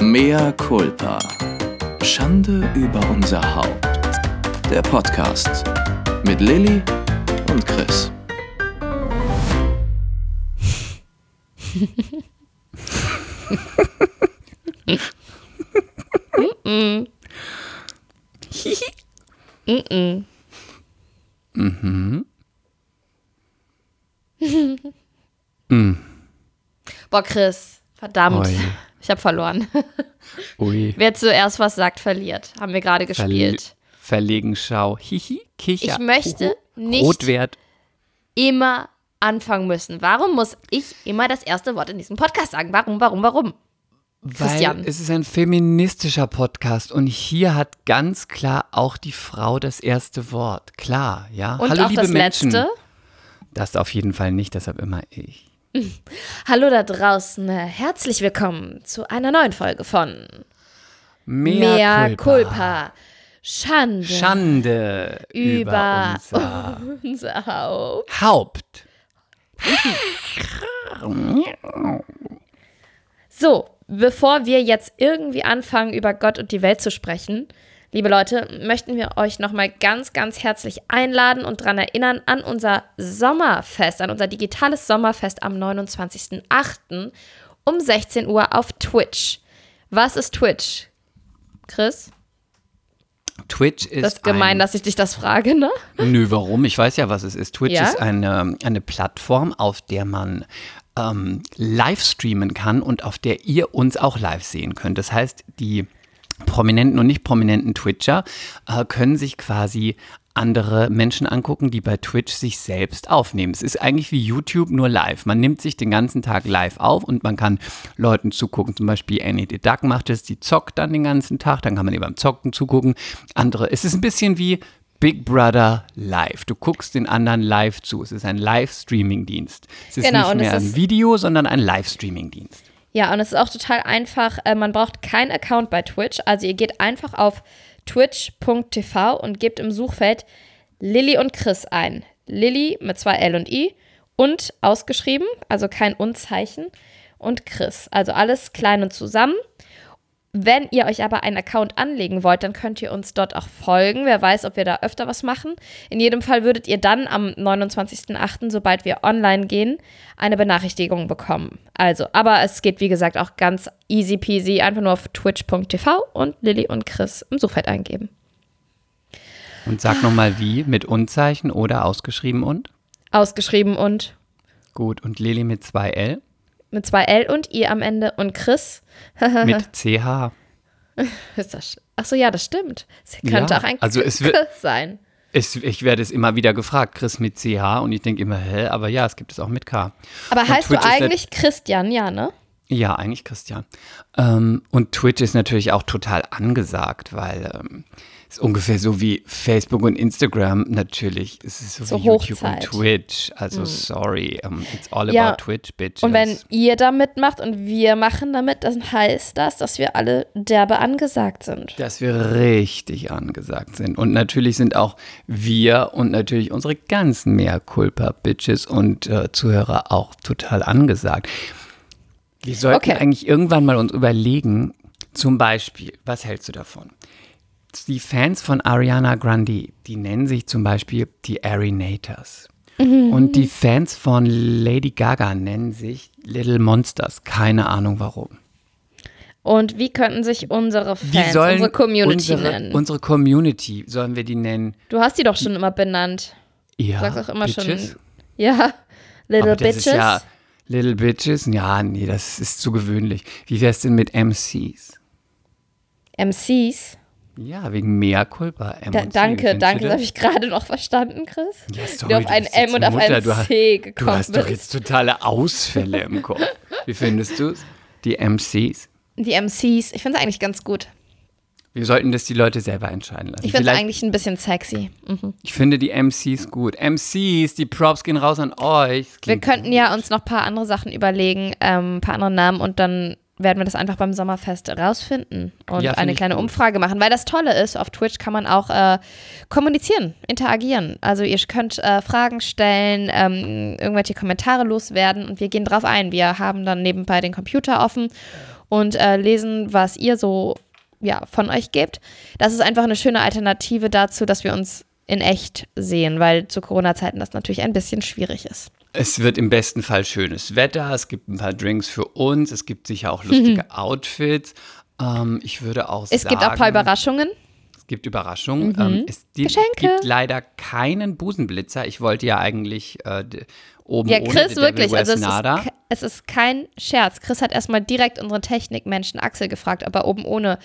Mea culpa. Schande über unser Haupt. Der Podcast mit Lilly und Chris. Boah, Chris, verdammt. Oi. Ich habe verloren. Ui. Wer zuerst was sagt, verliert. Haben wir gerade gespielt. verlegen Schau. Hihi, Kicher. Ich möchte nicht Rotwert. immer anfangen müssen. Warum muss ich immer das erste Wort in diesem Podcast sagen? Warum, warum, warum? Christian. Weil es ist ein feministischer Podcast und hier hat ganz klar auch die Frau das erste Wort. Klar, ja. Und Hallo, auch liebe das Menschen. letzte. Das auf jeden Fall nicht, deshalb immer ich. Hallo da draußen. Herzlich willkommen zu einer neuen Folge von Mea, Mea culpa. Schande Schande über über unser unser Haupt. Haupt. So, bevor wir jetzt irgendwie anfangen, über Gott und die Welt zu sprechen, liebe Leute, möchten wir euch nochmal ganz, ganz herzlich einladen und daran erinnern an unser Sommerfest, an unser digitales Sommerfest am 29.08. um 16 Uhr auf Twitch. Was ist Twitch? Chris? Twitch ist Das ist gemein, ein dass ich dich das frage, ne? Nö, warum? Ich weiß ja, was es ist. Twitch Ja? ist eine, eine Plattform, auf der man ähm, live streamen kann und auf der ihr uns auch live sehen könnt. Das heißt, die prominenten und nicht prominenten Twitcher äh, können sich quasi andere Menschen angucken, die bei Twitch sich selbst aufnehmen. Es ist eigentlich wie YouTube nur live. Man nimmt sich den ganzen Tag live auf und man kann Leuten zugucken. Zum Beispiel Annie the Duck macht es, die zockt dann den ganzen Tag, dann kann man ihr beim Zocken zugucken. Andere, es ist ein bisschen wie Big Brother live. Du guckst den anderen live zu. Es ist ein Live-Streaming-Dienst. Es ist Genau, nicht mehr ein Video, sondern ein Live-Streaming-Dienst. Ja, und es ist auch total einfach. Äh, man braucht keinen Account bei Twitch. Also ihr geht einfach auf twitch.tv und gebt im Suchfeld Lilly und Chris ein. Lilly mit zwei L und I und ausgeschrieben, also kein Und-Zeichen und Chris. Also alles klein und zusammen. Wenn ihr euch aber einen Account anlegen wollt, dann könnt ihr uns dort auch folgen. Wer weiß, ob wir da öfter was machen. In jedem Fall würdet ihr dann am 29.08., sobald wir online gehen, eine Benachrichtigung bekommen. Also, aber es geht wie gesagt auch ganz easy peasy. Einfach nur auf twitch.tv und Lilly und Chris im Suchfeld eingeben. Und sag nochmal wie, mit Und-Zeichen oder ausgeschrieben und? Ausgeschrieben und Gut, und Lili mit zwei L, mit zwei L und I am Ende und Chris. mit CH. Ist das, ach so, ja, das stimmt. Es könnte Ja, auch ein also es wird- Chris sein. Es, ich werde es immer wieder gefragt, Chris mit CH und ich denke immer, hä, aber ja, es gibt es auch mit K. Aber Und heißt du Twitch ist eigentlich Christian, ja, ne? Ja, eigentlich Christian. Ähm, und Twitch ist natürlich auch total angesagt, weil ähm, ist ungefähr so wie Facebook und Instagram natürlich. Es ist so, So wie YouTube und. All Also sorry, um, it's all Ja, about Twitch, bitches. Und wenn ihr da mitmacht und wir machen damit, dann heißt das, dass wir alle derbe angesagt sind. dass wir richtig angesagt sind. Und natürlich sind auch wir und natürlich unsere ganzen mehr culpa bitches und äh, Zuhörer auch total angesagt. Wir sollten Okay. eigentlich irgendwann mal uns überlegen, zum Beispiel, was hältst du davon? Die Fans von Ariana Grande, die nennen sich zum Beispiel die Arinators. Und die Fans von Lady Gaga nennen sich Little Monsters. Keine Ahnung warum. Und wie könnten sich unsere Fans, unsere Community unsere, nennen? Unsere Community, sollen wir die nennen? du hast die doch schon immer benannt. Ja, Du sagst auch immer Bitches? schon. Ja, Little Bitches. ist ja Little Bitches. Ja, nee, das ist zu gewöhnlich. Wie wär's denn mit MCs? MCs. Ja, wegen Mea Culpa. M Da, danke, danke, du das habe ich gerade noch verstanden, Chris. Ja, sorry, du auf du ein M und auf Mutter, ein du hast- C Du gekommen hast doch jetzt totale Ausfälle im Kopf. Wie findest du's? Die MCs? Die MCs, ich finde es eigentlich ganz gut. Wir sollten das die Leute selber entscheiden lassen. Ich finde es eigentlich ein bisschen sexy. Mhm. ich finde die MCs gut. MCs, die Props gehen raus an euch. Wir könnten ja uns noch ein paar andere Sachen überlegen, ähm, ein paar andere Namen und dann werden wir das einfach beim Sommerfest rausfinden und Ja, eine kleine. Umfrage machen. Weil das Tolle ist, auf Twitch kann man auch äh, kommunizieren, interagieren. Also ihr könnt äh, Fragen stellen, ähm, irgendwelche Kommentare loswerden und wir gehen drauf ein. Wir haben dann nebenbei den Computer offen und äh, lesen, was ihr so ja, von euch gebt. Das ist einfach eine schöne Alternative dazu, dass wir uns in echt sehen, weil zu Corona-Zeiten das natürlich ein bisschen schwierig ist. Es wird im besten Fall schönes Wetter, es gibt ein paar Drinks für uns, es gibt sicher auch lustige Outfits. Ähm, ich würde auch es sagen. gibt auch ein paar Überraschungen. Es gibt Überraschungen. Mhm. Ähm, es Geschenke. gibt leider keinen Busenblitzer. Ich wollte ja eigentlich äh, oben Ja, ohne Chris, The Devil wirklich. Also es ist, es ist kein Scherz. Chris hat erstmal direkt unseren Technikmenschen Axel gefragt, ob er oben ohne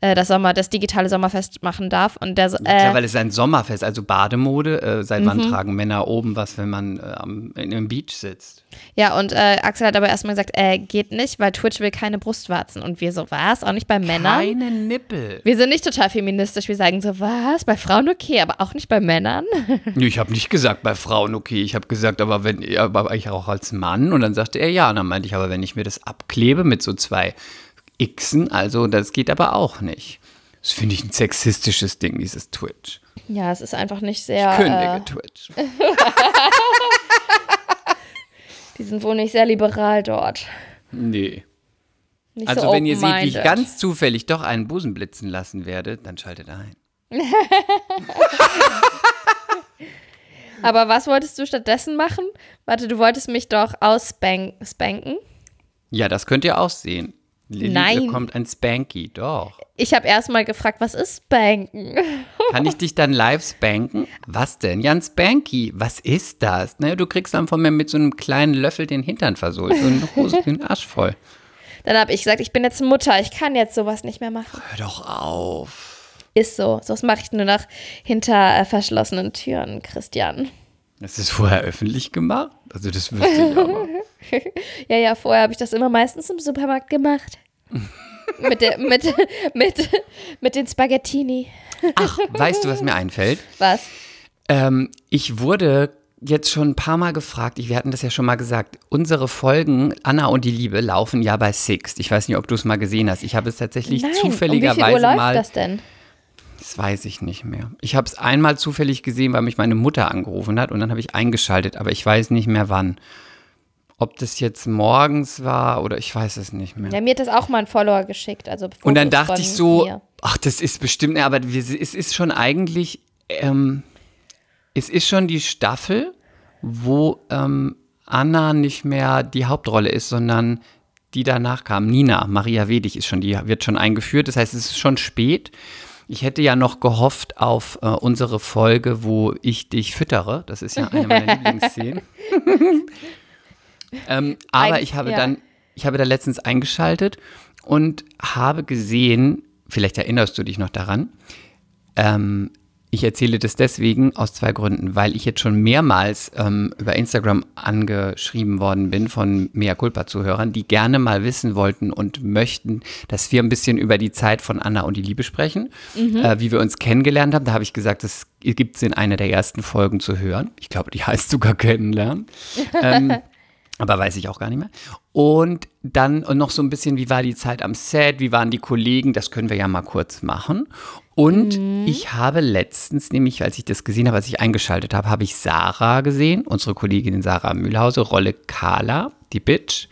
äh, das Sommer, das digitale Sommerfest machen darf. Und der so, Klar, äh, weil es ist ein Sommerfest, also Bademode. Äh, seit Mhm. wann tragen Männer oben was, wenn man äh, am, in einem Beach sitzt? ja, und äh, Axel hat aber erstmal gesagt, äh, geht nicht, weil Twitch will keine Brustwarzen. Und wir so, was? Auch nicht bei Männern? Keine Nippel. Wir sind nicht total feministisch. Wir sagen so, was? Bei Frauen okay, aber auch nicht bei Männern? Nee, ich habe nicht gesagt bei Frauen okay. Ich habe gesagt, aber wenn aber ich auch als Mann. Und dann sagte er ja. Und dann meinte ich, aber wenn ich mir das abklebe mit so zwei Xen, also das geht aber auch nicht. Das finde ich ein sexistisches Ding, dieses Twitch. Ja, es ist einfach nicht sehr. Ich kündige Äh, Twitch. die sind wohl nicht sehr liberal dort. Nee. Nicht Also so wenn ihr seht, wie ich ganz zufällig doch einen Busen blitzen lassen werde, dann schaltet ein. Aber was wolltest du stattdessen machen? Warte, du wolltest mich doch ausspanken. Ja, das könnt ihr auch sehen. Lilly Nein. bekommt ein Spanky, doch. Ich habe erstmal gefragt, was ist Spanken? Kann ich dich dann live spanken? Was denn? Ja, ein Spanky. Was ist das? Naja, du kriegst dann von mir mit so einem kleinen Löffel den Hintern versohlt. So einen Hose, den Arsch voll. Dann habe ich gesagt, ich bin jetzt Mutter, ich kann jetzt sowas nicht mehr machen. Hör doch auf. Ist so. So mache ich nur noch hinter äh, verschlossenen Türen, Christian. Das ist vorher öffentlich gemacht? Also das wüsste ich aber. Ja, ja, vorher habe ich das immer meistens im Supermarkt gemacht. mit, der, mit, mit, mit den Spaghettini. Ach, weißt du, was mir einfällt? Was? Ähm, ich wurde jetzt schon ein paar Mal gefragt, ich, wir hatten das ja schon mal gesagt, unsere Folgen Anna und die Liebe laufen ja bei Sixt. Ich weiß nicht, ob du es mal gesehen hast. Ich habe es tatsächlich Nein, um wie viel Uhr zufälligerweise läuft mal. das denn? Das weiß ich nicht mehr. Ich habe es einmal zufällig gesehen, weil mich meine Mutter angerufen hat und dann habe ich eingeschaltet, aber ich weiß nicht mehr wann. Ob das jetzt morgens war oder ich weiß es nicht mehr. Ja, mir hat das auch mal ein Follower geschickt. Also und dann dachte ich so, mir. ach, das ist bestimmt, aber wir, es ist schon eigentlich, ähm, es ist schon die Staffel, wo ähm, Anna nicht mehr die Hauptrolle ist, sondern die danach kam. Nina, Maria Wedig ist schon, die wird schon eingeführt. Das heißt, es ist schon spät. Ich hätte ja noch gehofft auf äh, unsere Folge, wo ich dich füttere. Das ist ja eine meiner Lieblingsszenen. ähm, aber ich habe ja. dann, ich habe da letztens eingeschaltet und habe gesehen, vielleicht erinnerst du dich noch daran, ähm, ich erzähle das deswegen aus zwei Gründen, weil ich jetzt schon mehrmals ähm, über Instagram angeschrieben worden bin von Mea Culpa-Zuhörern, die gerne mal wissen wollten und möchten, dass wir ein bisschen über die Zeit von Anna und die Liebe sprechen, äh, wie wir uns kennengelernt haben. Da habe ich gesagt, das gibt es in einer der ersten Folgen zu hören. Ich glaube, die heißt sogar Kennenlernen. ähm, aber weiß ich auch gar nicht mehr. Und dann noch so ein bisschen, wie war die Zeit am Set, wie waren die Kollegen, das können wir ja mal kurz machen. Und ich habe letztens, nämlich als ich das gesehen habe, als ich eingeschaltet habe, habe ich Sarah gesehen, unsere Kollegin Sarah Mühlhause, Rolle Carla, die Bitch.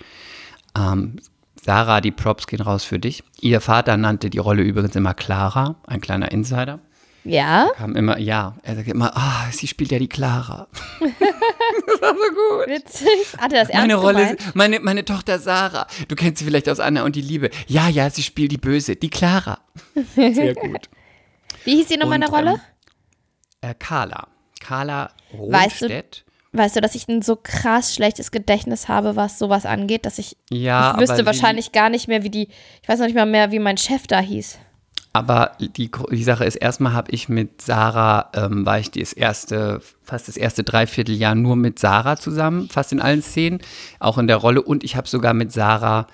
Ähm, Sarah, die Props gehen raus für dich. Ihr Vater nannte die Rolle übrigens immer Clara, ein kleiner Insider. Ja? Kam immer, ja, er sagt immer, ah, sie spielt ja die Clara. Witzig. Hat er das ernst Meine Rolle, gemeint? meine, meine Tochter Sarah. Du kennst sie vielleicht aus Anna und die Liebe. Ja, ja, sie spielt die Böse, die Clara. Sehr gut. Wie hieß die nochmal in der Und, Rolle? ähm, Äh, Carla. Carla Weißt du-. Weißt du, dass ich ein so krass schlechtes Gedächtnis habe, was sowas angeht, dass ich, Ja, ich wüsste aber wahrscheinlich gar nicht mehr, wie die, ich weiß noch nicht mal mehr, wie mein Chef da hieß. Aber die, die Sache ist, erstmal habe ich mit Sarah, ähm, war ich das erste, fast das erste Dreivierteljahr nur mit Sarah zusammen, fast in allen Szenen, auch in der Rolle. Und ich habe sogar mit Sarah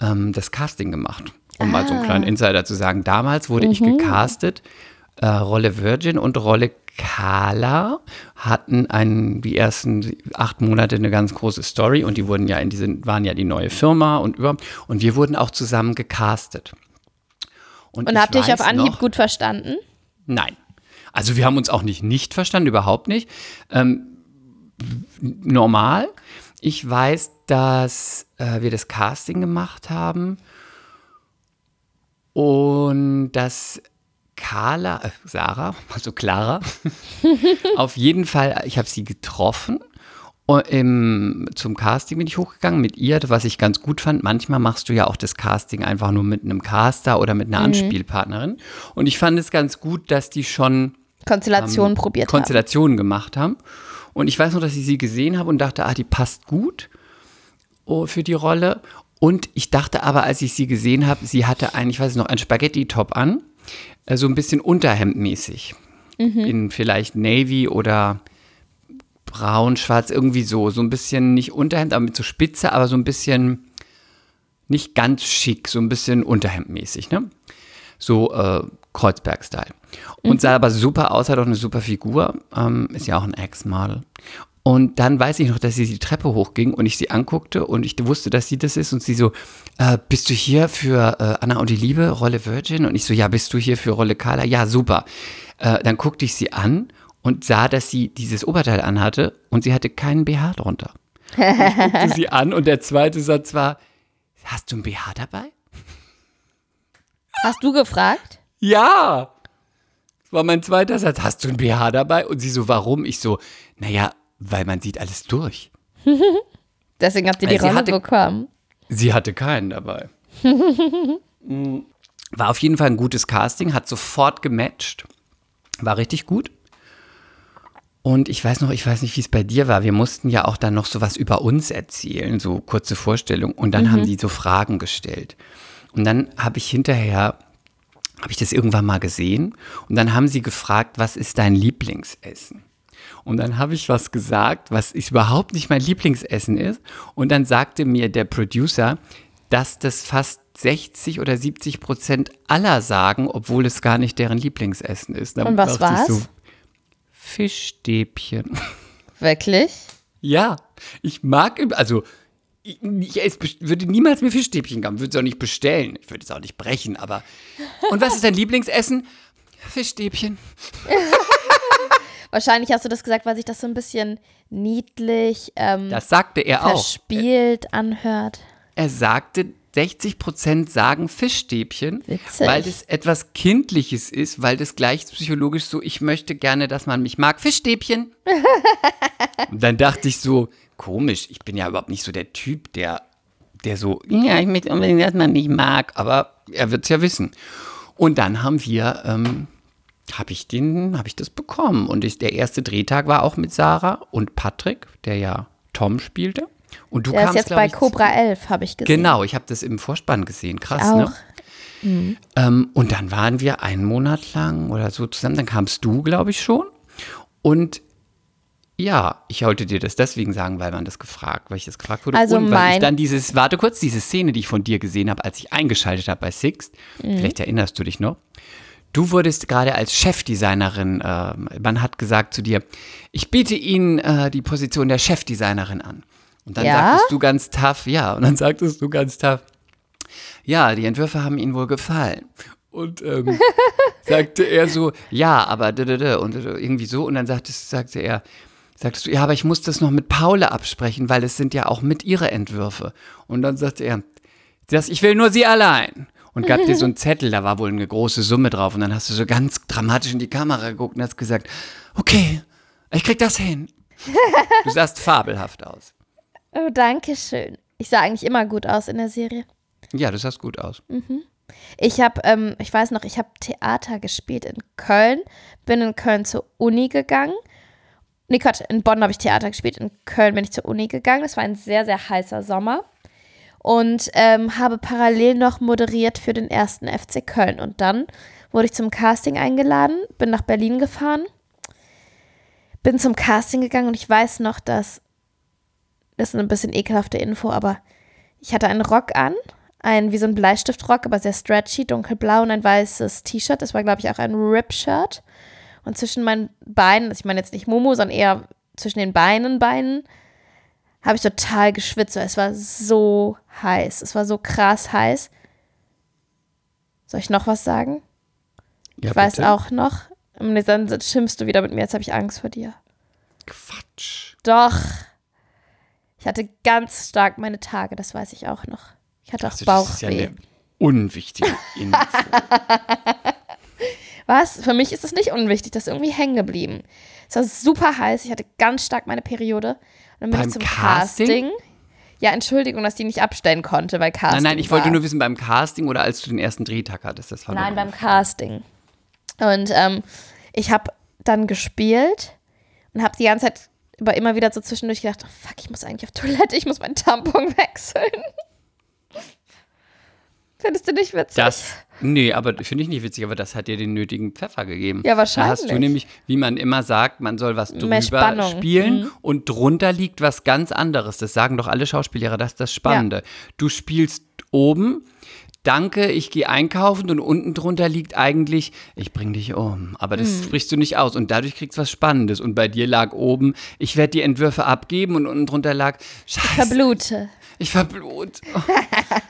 ähm, das Casting gemacht, um mal so einen kleinen Insider zu sagen. Damals wurde ich gecastet, äh, Rolle Virgin und Rolle Carla hatten einen, die ersten acht Monate eine ganz große Story und die wurden ja in diese, waren ja die neue Firma und über, und wir wurden auch zusammen gecastet. Und ich habt ihr euch auf Anhieb noch- gut verstanden? Nein. Also wir haben uns auch nicht nicht verstanden, überhaupt nicht. Ähm, normal. Ich weiß, dass äh, wir das Casting gemacht haben Und dass Carla, äh, Sarah, also Clara, auf jeden Fall, ich habe sie getroffen. Im, zum Casting bin ich hochgegangen mit ihr, was ich ganz gut fand. Manchmal machst du ja auch das Casting einfach nur mit einem Caster oder mit einer Anspielpartnerin. Und ich fand es ganz gut, dass die schon Konstellationen probiert haben. Konstellationen gemacht haben. Und ich weiß noch, dass ich sie gesehen habe und dachte, ah, die passt gut oh, für die Rolle. Und ich dachte aber, als ich sie gesehen habe, sie hatte ein, ich weiß noch, ein Spaghetti-Top an, äh, so ein bisschen unterhemdmäßig. In vielleicht Navy oder braun, schwarz, irgendwie so. So ein bisschen nicht Unterhemd, aber mit so Spitze, aber so ein bisschen nicht ganz schick, so ein bisschen unterhemdmäßig, ne? So äh, Kreuzberg-Style. Und sah aber super aus, hat auch eine super Figur. Ähm, ist ja auch ein Ex-Model. Und dann weiß ich noch, dass sie die Treppe hochging und ich sie anguckte und ich wusste, dass sie das ist und sie so, äh, bist du hier für äh, Anna und die Liebe, Rolle Virgin? Und ich so, ja, bist du hier für Rolle Carla? Ja, super. Äh, dann guckte ich sie an und sah, dass sie dieses Oberteil anhatte und sie hatte keinen BH drunter. Und ich guckte sie an und der zweite Satz war, hast du ein BH dabei? Hast du gefragt? Ja. Das war mein zweiter Satz. Hast du ein BH dabei? Und sie so, warum? Ich so, naja, weil man sieht alles durch. Deswegen habt ihr die Rolle hatte- bekommen. Sie hatte keinen dabei. War auf jeden Fall ein gutes Casting, hat sofort gematcht. War richtig gut. Und ich weiß noch, ich weiß nicht, wie es bei dir war. Wir mussten ja auch dann noch sowas über uns erzählen, so kurze Vorstellung. Und dann haben die so Fragen gestellt. Und dann habe ich hinterher, habe ich das irgendwann mal gesehen. Und dann haben sie gefragt, was ist dein Lieblingsessen? Und dann habe ich was gesagt, was ich überhaupt nicht mein Lieblingsessen ist. Und dann sagte mir der Producer, dass das fast 60 oder 70 Prozent aller sagen, obwohl es gar nicht deren Lieblingsessen ist. Dann Und was war's? Fischstäbchen. Wirklich? Ja, ich mag, also ich, ich würde niemals mir Fischstäbchen geben, würde es auch nicht bestellen. Ich würde es auch nicht brechen, aber. Und was ist dein Lieblingsessen? Fischstäbchen. Wahrscheinlich hast du das gesagt, weil sich das so ein bisschen niedlich, ähm, Das sagte er auch. verspielt anhört. Er sagte, 60 Prozent sagen Fischstäbchen, Witzig. weil das etwas Kindliches ist, weil das gleich psychologisch so, ich möchte gerne, dass man mich mag. Fischstäbchen. Und dann dachte ich so, komisch, ich bin ja überhaupt nicht so der Typ, der, der so, ja, ich möchte unbedingt, dass man mich mag, aber er wird es ja wissen. Und dann haben wir, ähm, habe ich den, habe ich das bekommen. Und ich, der erste Drehtag war auch mit Sarah und Patrick, der ja Tom spielte. Und du Der ist kamst, jetzt glaub bei ich, Cobra 11, habe ich gesehen. Genau, ich habe das im Vorspann gesehen. Krass, Auch. ne? Ähm, und dann waren wir einen Monat lang oder so zusammen. Dann kamst du, glaube ich, schon. Und ja, ich wollte dir das deswegen sagen, weil man das gefragt, weil ich das gefragt wurde. Also und weil ich dann dieses, warte kurz, diese Szene, die ich von dir gesehen habe, als ich eingeschaltet habe bei Sixt, Mhm. vielleicht erinnerst du dich noch. Du wurdest gerade als Chefdesignerin, äh, man hat gesagt zu dir, ich biete Ihnen äh, die Position der Chefdesignerin an. Und dann Ja? sagtest du ganz tough, ja, und dann sagtest du ganz tough, ja, die Entwürfe haben Ihnen wohl gefallen. Und ähm, sagte er so, ja, aber und da, irgendwie so. Und dann sagtest, sagte er, sagtest du, ja, aber ich muss das noch mit Paule absprechen, weil es sind ja auch mit ihre Entwürfe. Und dann sagte er, das, ich will nur sie allein. Und gab dir so einen Zettel, da war wohl eine große Summe drauf. Und dann hast du so ganz dramatisch in die Kamera geguckt und hast gesagt, okay, ich krieg das hin. Du sahst fabelhaft aus. Oh, danke schön. Ich sah eigentlich immer gut aus in der Serie. Ja, du sahst gut aus. Ich habe, ähm, ich weiß noch, ich habe Theater gespielt in Köln, bin in Köln zur Uni gegangen. Nee, Quatsch, in Bonn habe ich Theater gespielt, in Köln bin ich zur Uni gegangen. Das war ein sehr, sehr heißer Sommer. Und ähm, habe parallel noch moderiert für den ersten FC Köln. Und dann wurde ich zum Casting eingeladen, bin nach Berlin gefahren, bin zum Casting gegangen und ich weiß noch, dass, das ist eine bisschen ekelhafte Info, aber ich hatte einen Rock an, ein wie so ein Bleistiftrock, aber sehr stretchy, dunkelblau und ein weißes T-Shirt. Das war, glaube ich, auch ein Rip-Shirt. Und zwischen meinen Beinen, also ich meine jetzt nicht Momo, sondern eher zwischen den Beinen, Beinen, habe ich total geschwitzt. Es war so heiß. Es war so krass heiß. Soll ich noch was sagen? Ja, Ich weiß bitte. auch noch. Und Dann schimpfst du wieder mit mir. Jetzt habe ich Angst vor dir. Quatsch. Doch. Ich hatte ganz stark meine Tage, das weiß ich auch noch. Ich hatte auch Also das ist ja Bauchweh. eine, unwichtige Info. Was? Für mich ist das nicht unwichtig, das ist irgendwie hängen geblieben. Es war super heiß, ich hatte ganz stark meine Periode. Und dann bin Beim ich zum Casting? Casting. Ja, Entschuldigung, dass die nicht abstellen konnte, weil Casting. Nein, nein, ich wollte war. nur wissen, beim Casting oder als du den ersten Drehtag hattest. Das war Nein, beim Casting. Und ähm, ich habe dann gespielt und habe die ganze Zeit aber immer wieder so zwischendurch gedacht, oh, fuck, ich muss eigentlich auf Toilette, ich muss meinen Tampon wechseln. Findest du nicht witzig? Das, nee, aber finde ich nicht witzig, aber das hat dir den nötigen Pfeffer gegeben. Ja, Da hast du wahrscheinlich. nämlich, wie man immer sagt, man soll was drüber Spannung. Mhm. spielen und drunter liegt was ganz anderes. Das sagen doch alle Schauspieler, das ist das Spannende. Du spielst oben, danke, ich gehe einkaufen und unten drunter liegt eigentlich, ich bring dich um. Aber das Mhm. sprichst du nicht aus und dadurch kriegst du was Spannendes. Und bei dir lag oben, ich werde die Entwürfe abgeben und unten drunter lag, scheiße, Verblute. ich verblut. Oh,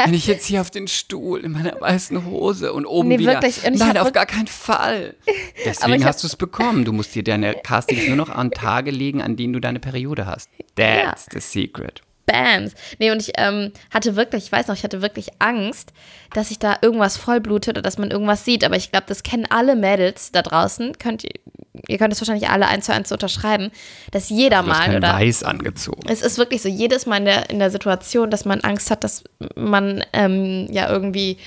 wenn ich jetzt hier auf den Stuhl in meiner weißen Hose und oben Nee, wieder. wirklich. Und ich Nein, auf gar keinen Fall. Deswegen ich hast du es bekommen. Du musst dir deine Castings nur noch an Tage legen, an denen du deine Periode hast. That's the secret. Bams. Nee, und ich ähm, hatte wirklich, ich weiß noch, ich hatte wirklich Angst, dass ich da irgendwas vollblutet oder dass man irgendwas sieht. Aber ich glaube, das kennen alle Mädels da draußen. Könnt ihr, ihr könnt es wahrscheinlich alle eins zu eins unterschreiben, dass jeder hast mal oder Weiß angezogen. es ist wirklich so, jedes Mal in der, in der Situation, dass man Angst hat, dass man ähm, ja irgendwie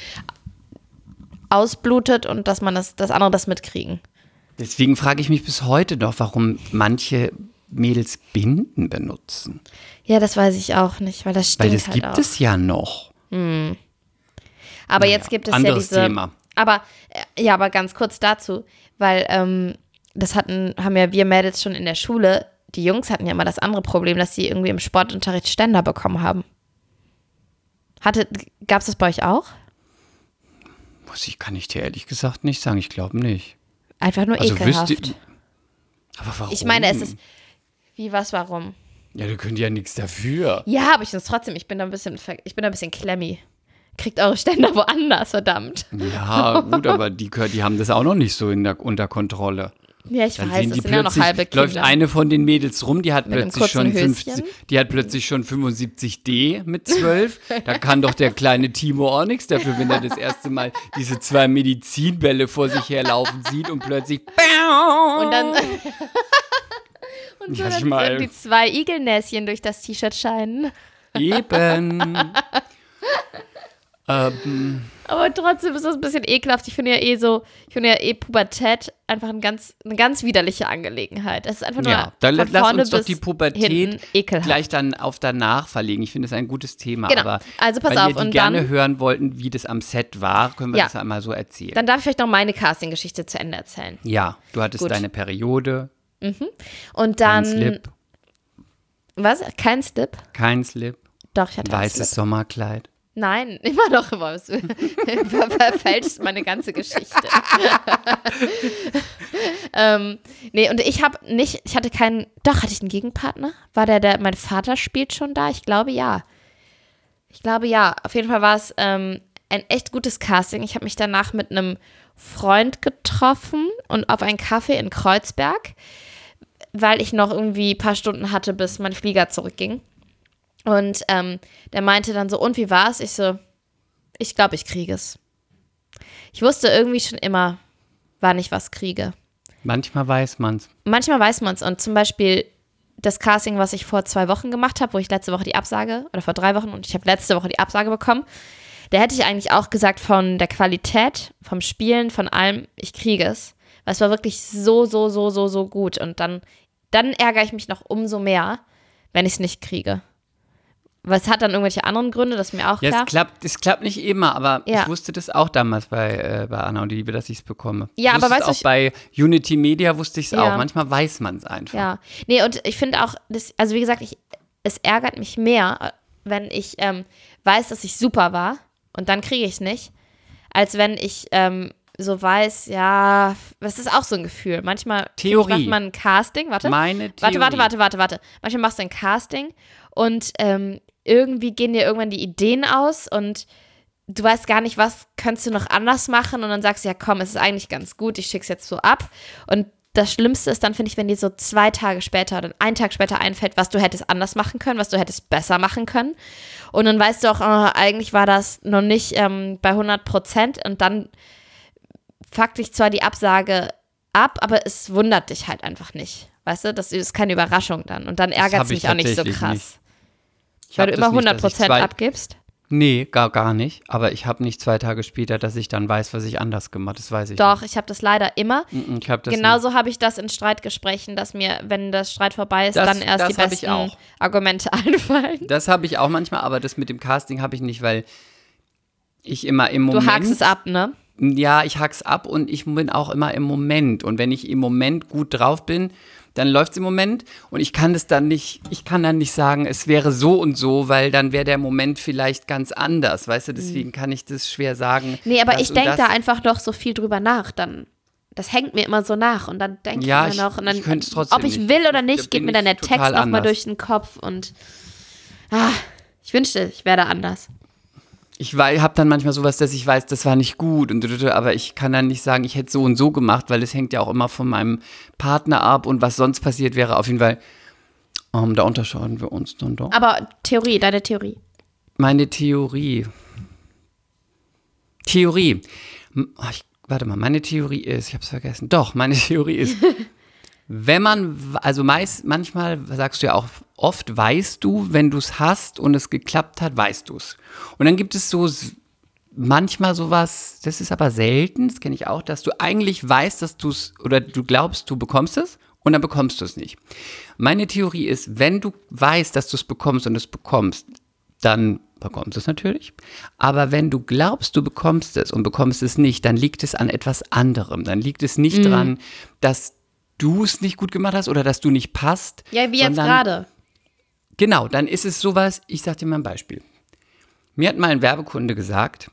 ausblutet und dass man das, dass andere das mitkriegen. Deswegen frage ich mich bis heute noch, warum manche Mädels Binden benutzen. Ja, das weiß ich auch nicht, weil das Weil stinkt das halt gibt auch. es ja noch. Aber jetzt gibt es ja diese. Thema. Aber äh, ja, aber ganz kurz dazu, weil ähm, das hatten, haben ja wir Mädels schon in der Schule. Die Jungs hatten ja immer das andere Problem, dass sie irgendwie im Sportunterricht Ständer bekommen haben. Hatte, gab es das bei euch auch? Muss ich, kann ich dir ehrlich gesagt nicht sagen. Ich glaube nicht. Einfach nur Also ekelhaft. wüsste. Aber warum? ich meine, es ist. Wie, was, warum? Ja, du könnt ja nichts dafür. Ja, aber ich finde es trotzdem, ich bin da ein bisschen, ich bin da ein bisschen klemmy. Kriegt eure Ständer woanders, verdammt. Ja, gut, aber die, die haben das auch noch nicht so in der, unter Kontrolle. Ja, ich Dann weiß, das die sind ja noch halbe Kinder. läuft eine von den Mädels rum, die hat Mit plötzlich schon kurzen 50, Höschen. die hat plötzlich schon 75D mit 12. da kann doch der kleine Timo auch nichts dafür, wenn er das erste Mal diese zwei Medizinbälle vor sich herlaufen sieht und plötzlich Und dann. Und so dann mein- die zwei Igelnäschen durch das T-Shirt scheinen. eben. ähm, Aber trotzdem ist das ein bisschen ekelhaft. Ich finde ja eh so, ich finde ja eh Pubertät einfach ein ganz, eine ganz widerliche Angelegenheit. Es ist einfach nur ja, dann von lass vorne uns doch die Pubertät gleich dann auf danach verlegen. Ich finde es ein gutes Thema. Genau. Aber Also pass weil auf, wir die und gerne dann- hören wollten, wie das am Set war, können wir Ja. das einmal so erzählen. Dann darf ich vielleicht noch meine Casting-Geschichte zu Ende erzählen. ja, du hattest Gut. deine Periode, Und kein dann. Slip, Was? Kein Slip? kein Slip, Doch, ich hatte weißes Slip. Sommerkleid. Nein, immer noch was. Ver- Verfälscht meine ganze Geschichte. ähm, nee, und ich habe nicht, ich hatte keinen, doch, hatte ich einen Gegenpartner? War der, der, mein Vater spielt schon da? Ich glaube ja. Ich glaube ja. Auf jeden Fall war es ähm, ein echt gutes Casting. Ich habe mich danach mit einem Freund getroffen und auf einen Kaffee in Kreuzberg, weil ich noch irgendwie ein paar Stunden hatte, bis mein Flieger zurückging. Und ähm, der meinte dann so, und wie war's? Ich so, ich glaube, ich kriege es. Ich wusste irgendwie schon immer, wann ich was kriege. Manchmal weiß man's. Manchmal weiß man es. Und zum Beispiel das Casting, was ich vor zwei Wochen gemacht habe, wo ich letzte Woche die Absage, oder vor drei Wochen, und ich habe letzte Woche die Absage bekommen, da hätte ich eigentlich auch gesagt, von der Qualität, vom Spielen, von allem, ich kriege es. Weil es war wirklich so, so, so, so, so gut. Und dann, dann ärgere ich mich noch umso mehr, wenn ich es nicht kriege. Weil es hat dann irgendwelche anderen Gründe, das ist mir auch Ja, klar. es klappt, es klappt nicht immer, aber Ja. ich wusste das auch damals bei, äh, bei Anna und die Liebe, dass ich es bekomme. Ja, aber weißt du, auch ich- bei Unity Media wusste ich es Ja. auch. Manchmal weiß man es einfach. Ja, nee, und ich finde auch, das, also wie gesagt, ich, es ärgert mich mehr, wenn ich ähm, weiß, dass ich super war und dann kriege ich es nicht, als wenn ich ähm, so weiß, ja, das ist auch so ein Gefühl. Manchmal Theorie. macht man ein Casting, warte. Meine Theorie. Warte, warte, warte, warte, warte. Manchmal machst du ein Casting und ähm, irgendwie gehen dir irgendwann die Ideen aus und du weißt gar nicht, was könntest du noch anders machen und dann sagst du, ja komm, es ist eigentlich ganz gut, ich schick's jetzt so ab und das Schlimmste ist dann, finde ich, wenn dir so zwei Tage später oder einen Tag später einfällt, was du hättest anders machen können, was du hättest besser machen können. Und dann weißt du auch, oh, eigentlich war das noch nicht ähm, bei 100 Prozent und dann fuckt dich zwar die Absage ab, aber es wundert dich halt einfach nicht. Weißt du, das ist keine Überraschung dann. Und dann ärgert es mich auch nicht so krass. Nicht. Weil du immer 100 Prozent abgibst. Nee, gar, gar nicht. Aber ich habe nicht zwei Tage später, dass ich dann weiß, was ich anders gemacht habe. Das weiß ich Doch, nicht. ich habe das leider immer. Ich hab das Genauso habe ich das in Streitgesprächen, dass mir, wenn das Streit vorbei ist, das, dann erst die besten Argumente einfallen. Das habe ich auch manchmal, aber das mit dem Casting habe ich nicht, weil ich immer im Moment. Du hakst es ab, ne? Ja, ich hack's ab und ich bin auch immer im Moment. Und wenn ich im Moment gut drauf bin, dann läuft es im Moment und ich kann es dann nicht, ich kann dann nicht sagen, es wäre so und so, weil dann wäre der Moment vielleicht ganz anders, weißt du, deswegen mhm. kann ich das schwer sagen. Nee, aber ich denke da einfach noch so viel drüber nach, dann das hängt mir immer so nach und dann denke ja, ich mir noch, und dann, ich ob ich will oder nicht, geht mir dann der Text nochmal durch den Kopf und ah, ich wünschte, ich wäre da anders ich habe dann manchmal sowas, dass ich weiß, das war nicht gut, und, aber ich kann dann nicht sagen, ich hätte so und so gemacht, weil es hängt ja auch immer von meinem Partner ab und was sonst passiert wäre. Auf jeden Fall, um, ähm, da unterscheiden wir uns dann doch. Aber Theorie, deine Theorie. Meine Theorie. Theorie. Ich, warte mal, meine Theorie ist, ich habe es vergessen. Doch, meine Theorie ist, wenn man, also meist, manchmal sagst du ja auch, oft weißt du, wenn du es hast und es geklappt hat, weißt du es. Und dann gibt es so manchmal sowas, das ist aber selten, das kenne ich auch, dass du eigentlich weißt, dass du es oder du glaubst, du bekommst es und dann bekommst du es nicht. Meine Theorie ist, wenn du weißt, dass du es bekommst und es bekommst, dann bekommst du es natürlich. Aber wenn du glaubst, du bekommst es und bekommst es nicht, dann liegt es an etwas anderem. Dann liegt es nicht mhm. dran, dass du es nicht gut gemacht hast oder dass du nicht passt. Ja, wie jetzt gerade. Genau, dann ist es sowas, ich sag dir mal ein Beispiel. Mir hat mal ein Werbekunde gesagt,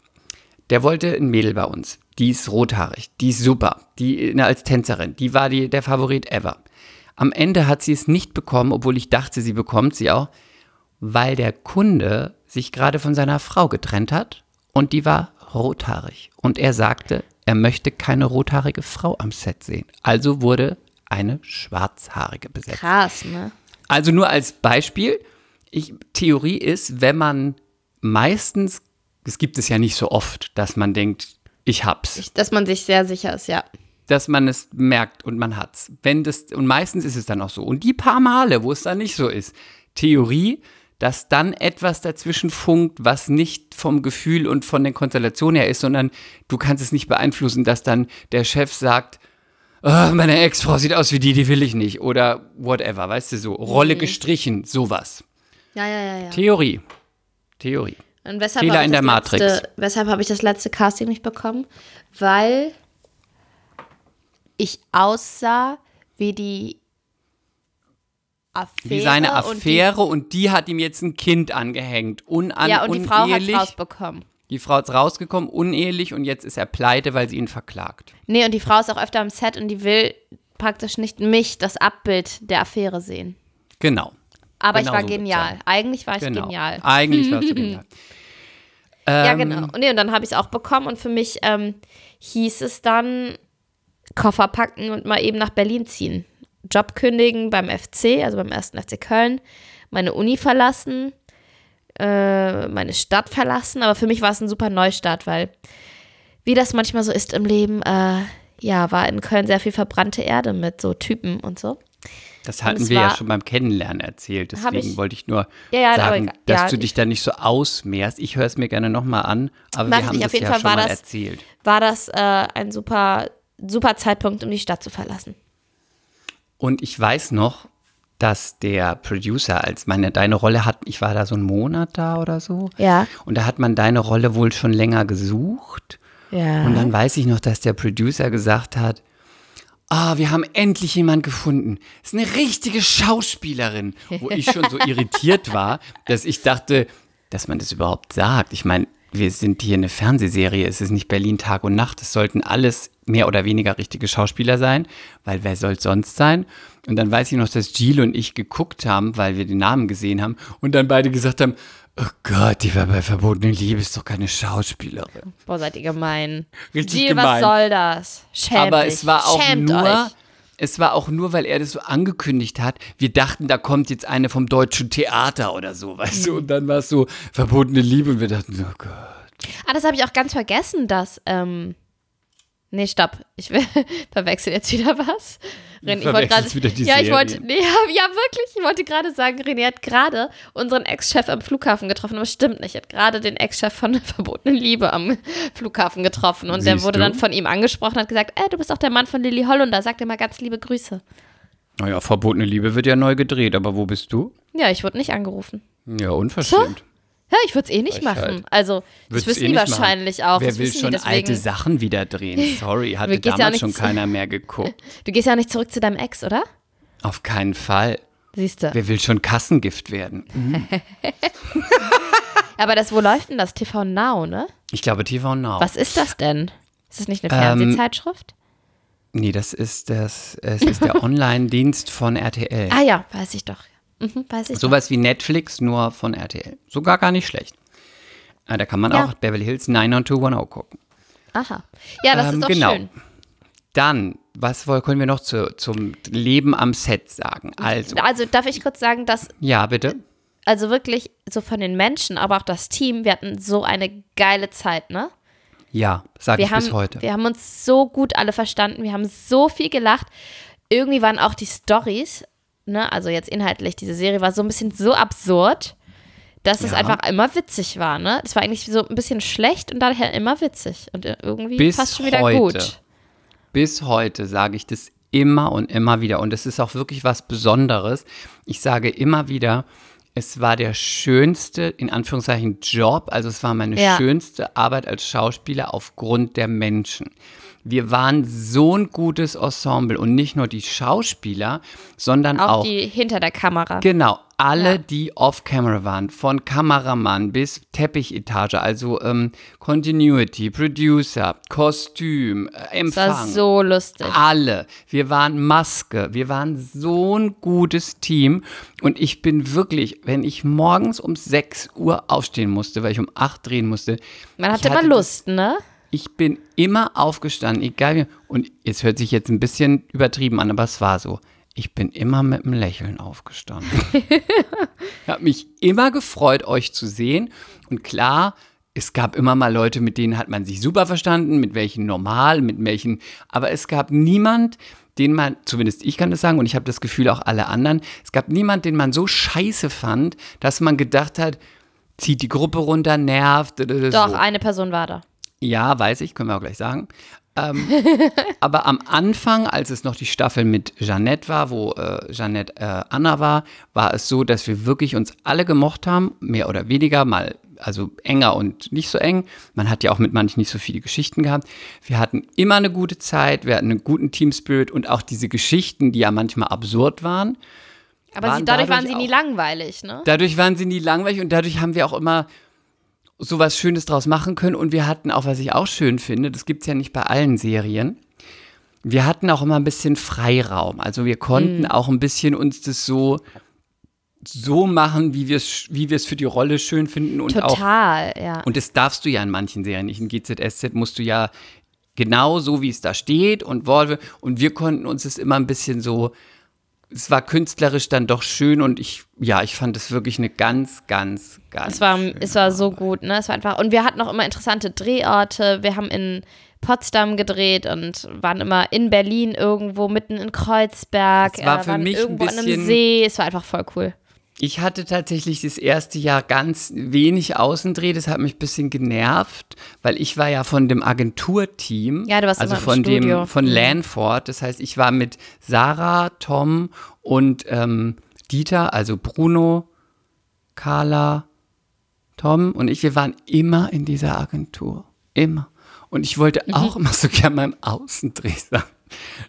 der wollte ein Mädel bei uns. Die ist rothaarig, die ist super, die ne, als Tänzerin, die war die, der Favorit ever. Am Ende hat sie es nicht bekommen, obwohl ich dachte, sie bekommt sie auch, weil der Kunde sich gerade von seiner Frau getrennt hat und die war rothaarig. Und er sagte, er möchte keine rothaarige Frau am Set sehen. Also wurde eine schwarzhaarige besetzt. Krass, ne? Also nur als Beispiel, ich, Theorie ist, wenn man meistens, es gibt es ja nicht so oft, dass man denkt, ich hab's. Dass man sich sehr sicher ist, ja. Dass man es merkt und man hat's. Wenn das, und meistens ist es dann auch so. Und die paar Male, wo es dann nicht so ist, Theorie, dass dann etwas dazwischen funkt, was nicht vom Gefühl und von der Konstellation her ist, sondern du kannst es nicht beeinflussen, dass dann der Chef sagt, oh, meine Ex-Frau sieht aus wie die, die will ich nicht. Oder whatever, weißt du so. Rolle mhm. gestrichen, sowas. Ja, ja, ja, ja. Theorie. Theorie. Und weshalb Fehler in der Matrix. Letzte, weshalb habe ich das letzte Casting nicht bekommen? Weil ich aussah wie die Affäre. Wie seine Affäre und die, und die, hat ihm jetzt ein Kind angehängt. Unan, ja, und die Frau hat es rausbekommen. Die Frau ist rausgekommen, unehelich und jetzt ist er pleite, weil sie ihn verklagt. Nee, und die Frau ist auch öfter am Set und die will praktisch nicht mich, das Abbild der Affäre sehen. Genau. Aber genau ich war so genial. Eigentlich war ich genau. genial. Eigentlich warst du genial. ja, ähm, genau. Und, nee, und dann habe ich es auch bekommen und für mich ähm, hieß es dann Koffer packen und mal eben nach Berlin ziehen. Job kündigen beim FC, also beim ersten FC Köln, meine Uni verlassen äh, meine Stadt verlassen. Aber für mich war es ein super Neustart, weil wie das manchmal so ist im Leben, äh, ja, war in Köln sehr viel verbrannte Erde mit so Typen und so. Das hatten wir war, ja schon beim Kennenlernen erzählt. Deswegen ich, wollte ich nur ja, ja, sagen, aber, dass du dich da nicht so ausmehrst. Ich höre es mir gerne nochmal an, aber wir haben nicht, das ja Fall schon mal das, erzählt. War das äh, ein super, super Zeitpunkt, um die Stadt zu verlassen. Und ich weiß noch, dass der Producer, als meine deine Rolle hat, ich war da so einen Monat da oder so. Ja. Und da hat man deine Rolle wohl schon länger gesucht. Ja. Und dann weiß ich noch, dass der Producer gesagt hat, ah, wir haben endlich jemand gefunden. Ist eine richtige Schauspielerin. Wo ich schon so irritiert war, dass ich dachte, dass man das überhaupt sagt. Ich meine, wir sind hier eine Fernsehserie, es ist nicht Berlin Tag und Nacht. Es sollten alles mehr oder weniger richtige Schauspieler sein, weil wer soll es sonst sein? Und dann weiß ich noch, dass Jill und ich geguckt haben, weil wir den Namen gesehen haben und dann beide gesagt haben, oh Gott, die war bei verbotenen Liebe, ist doch keine Schauspielerin. Boah, seid ihr gemein. Richtig Jill, gemein. was soll das? Schämt Aber es war auch Schämt nur, euch. es war auch nur, weil er das so angekündigt hat. Wir dachten, da kommt jetzt eine vom deutschen Theater oder so, weißt du? Und dann war es so verbotene Liebe und wir dachten, oh Gott. Ah, das habe ich auch ganz vergessen, dass. Ähm Nee, stopp. Ich verwechsel jetzt wieder was. René, ich wollte gerade. Ja, Serie. ich wollte. Nee, ja, wirklich. Ich wollte gerade sagen, René hat gerade unseren Ex-Chef am Flughafen getroffen. Aber stimmt nicht. Er hat gerade den Ex-Chef von Verbotenen Liebe am Flughafen getroffen. Und Siehst der wurde du? dann von ihm angesprochen und hat gesagt: Ey, du bist doch der Mann von Lilly Hollunder. Sag dir mal ganz liebe Grüße. Naja, Verbotene Liebe wird ja neu gedreht. Aber wo bist du? Ja, ich wurde nicht angerufen. Ja, unverschämt. So? Ja, ich würde es eh nicht machen. Halt. Also, das wissen eh die wahrscheinlich machen. auch. Wer will schon alte Sachen wieder drehen? Sorry, hatte damals ja schon keiner mehr geguckt. Du gehst ja auch nicht zurück zu deinem Ex, oder? Auf keinen Fall. Siehst du. Wer will schon Kassengift werden? Mhm. Aber das, wo läuft denn das? TV Now, ne? Ich glaube TV Now. Was ist das denn? Ist das nicht eine Fernsehzeitschrift? Ähm, nee, das ist, das, es ist der Online-Dienst von RTL. Ah ja, weiß ich doch. Mhm, weiß ich Sowas wie Netflix, nur von RTL. Sogar gar nicht schlecht. Ah, da kann man ja. auch Beverly Hills 90210 gucken. Aha. Ja, das ähm, ist doch genau. schön. Dann, was können wir noch zu, zum Leben am Set sagen? Also, also darf ich kurz sagen, dass. Ja, bitte. Also wirklich, so von den Menschen, aber auch das Team, wir hatten so eine geile Zeit, ne? Ja, sage ich haben, bis heute. Wir haben uns so gut alle verstanden, wir haben so viel gelacht. Irgendwie waren auch die Stories ne, also jetzt inhaltlich, diese Serie war so ein bisschen so absurd, dass ja. es einfach immer witzig war, ne? Es war eigentlich so ein bisschen schlecht und daher immer witzig und irgendwie Bis fast schon wieder heute. gut. Bis heute sage ich das immer und immer wieder und es ist auch wirklich was Besonderes. Ich sage immer wieder, es war der schönste, in Anführungszeichen, Job, also es war meine ja. schönste Arbeit als Schauspieler aufgrund der Menschen wir waren so ein gutes Ensemble und nicht nur die Schauspieler, sondern auch, auch die hinter der Kamera. Genau, alle, ja. die off-camera waren, von Kameramann bis Teppichetage, also ähm, Continuity, Producer, Kostüm, äh, Empfang. Das war so lustig. Alle. Wir waren Maske. Wir waren so ein gutes Team. Und ich bin wirklich, wenn ich morgens um 6 Uhr aufstehen musste, weil ich um 8 drehen musste. Man hatte immer Lust, ne? Ich bin immer aufgestanden, egal wie. Und es hört sich jetzt ein bisschen übertrieben an, aber es war so. Ich bin immer mit einem Lächeln aufgestanden. ich habe mich immer gefreut, euch zu sehen. Und klar, es gab immer mal Leute, mit denen hat man sich super verstanden, mit welchen normal, mit welchen. Aber es gab niemand, den man, zumindest ich kann das sagen, und ich habe das Gefühl auch alle anderen, es gab niemand, den man so scheiße fand, dass man gedacht hat, zieht die Gruppe runter, nervt. Doch, so. eine Person war da. Ja, weiß ich, können wir auch gleich sagen. Ähm, aber am Anfang, als es noch die Staffel mit Jeannette war, wo äh, Jeannette äh, Anna war, war es so, dass wir wirklich uns alle gemocht haben, mehr oder weniger, mal also enger und nicht so eng. Man hat ja auch mit manchen nicht so viele Geschichten gehabt. Wir hatten immer eine gute Zeit, wir hatten einen guten Team-Spirit und auch diese Geschichten, die ja manchmal absurd waren. Aber waren sie, dadurch, dadurch, waren sie nie langweilig, ne? Dadurch waren sie nie langweilig und dadurch haben wir auch immer sowas Schönes draus machen können. Und wir hatten auch, was ich auch schön finde, das gibt es ja nicht bei allen Serien. Wir hatten auch immer ein bisschen Freiraum. Also wir konnten mhm. auch ein bisschen uns das so so machen, wie wir es wie für die Rolle schön finden und Total, auch, ja. Und das darfst du ja in manchen Serien nicht. In GZSZ musst du ja genau so, wie es da steht und Worte. Und wir konnten uns das immer ein bisschen so es war künstlerisch dann doch schön und ich, ja, ich fand es wirklich eine ganz, ganz, ganz. Es war, es war so gut, ne? Es war einfach, und wir hatten auch immer interessante Drehorte. Wir haben in Potsdam gedreht und waren immer in Berlin irgendwo, mitten in Kreuzberg. Es war äh, für mich irgendwo ein bisschen, an einem See. Es war einfach voll cool. Ich hatte tatsächlich das erste Jahr ganz wenig Außendreh, das hat mich ein bisschen genervt, weil ich war ja von dem Agenturteam, ja, du warst also von dem von mhm. Lanford. Das heißt, ich war mit Sarah, Tom und ähm, Dieter, also Bruno, Carla, Tom und ich. Wir waren immer in dieser Agentur, immer. Und ich wollte mhm. auch immer so gerne beim Außendreh sein.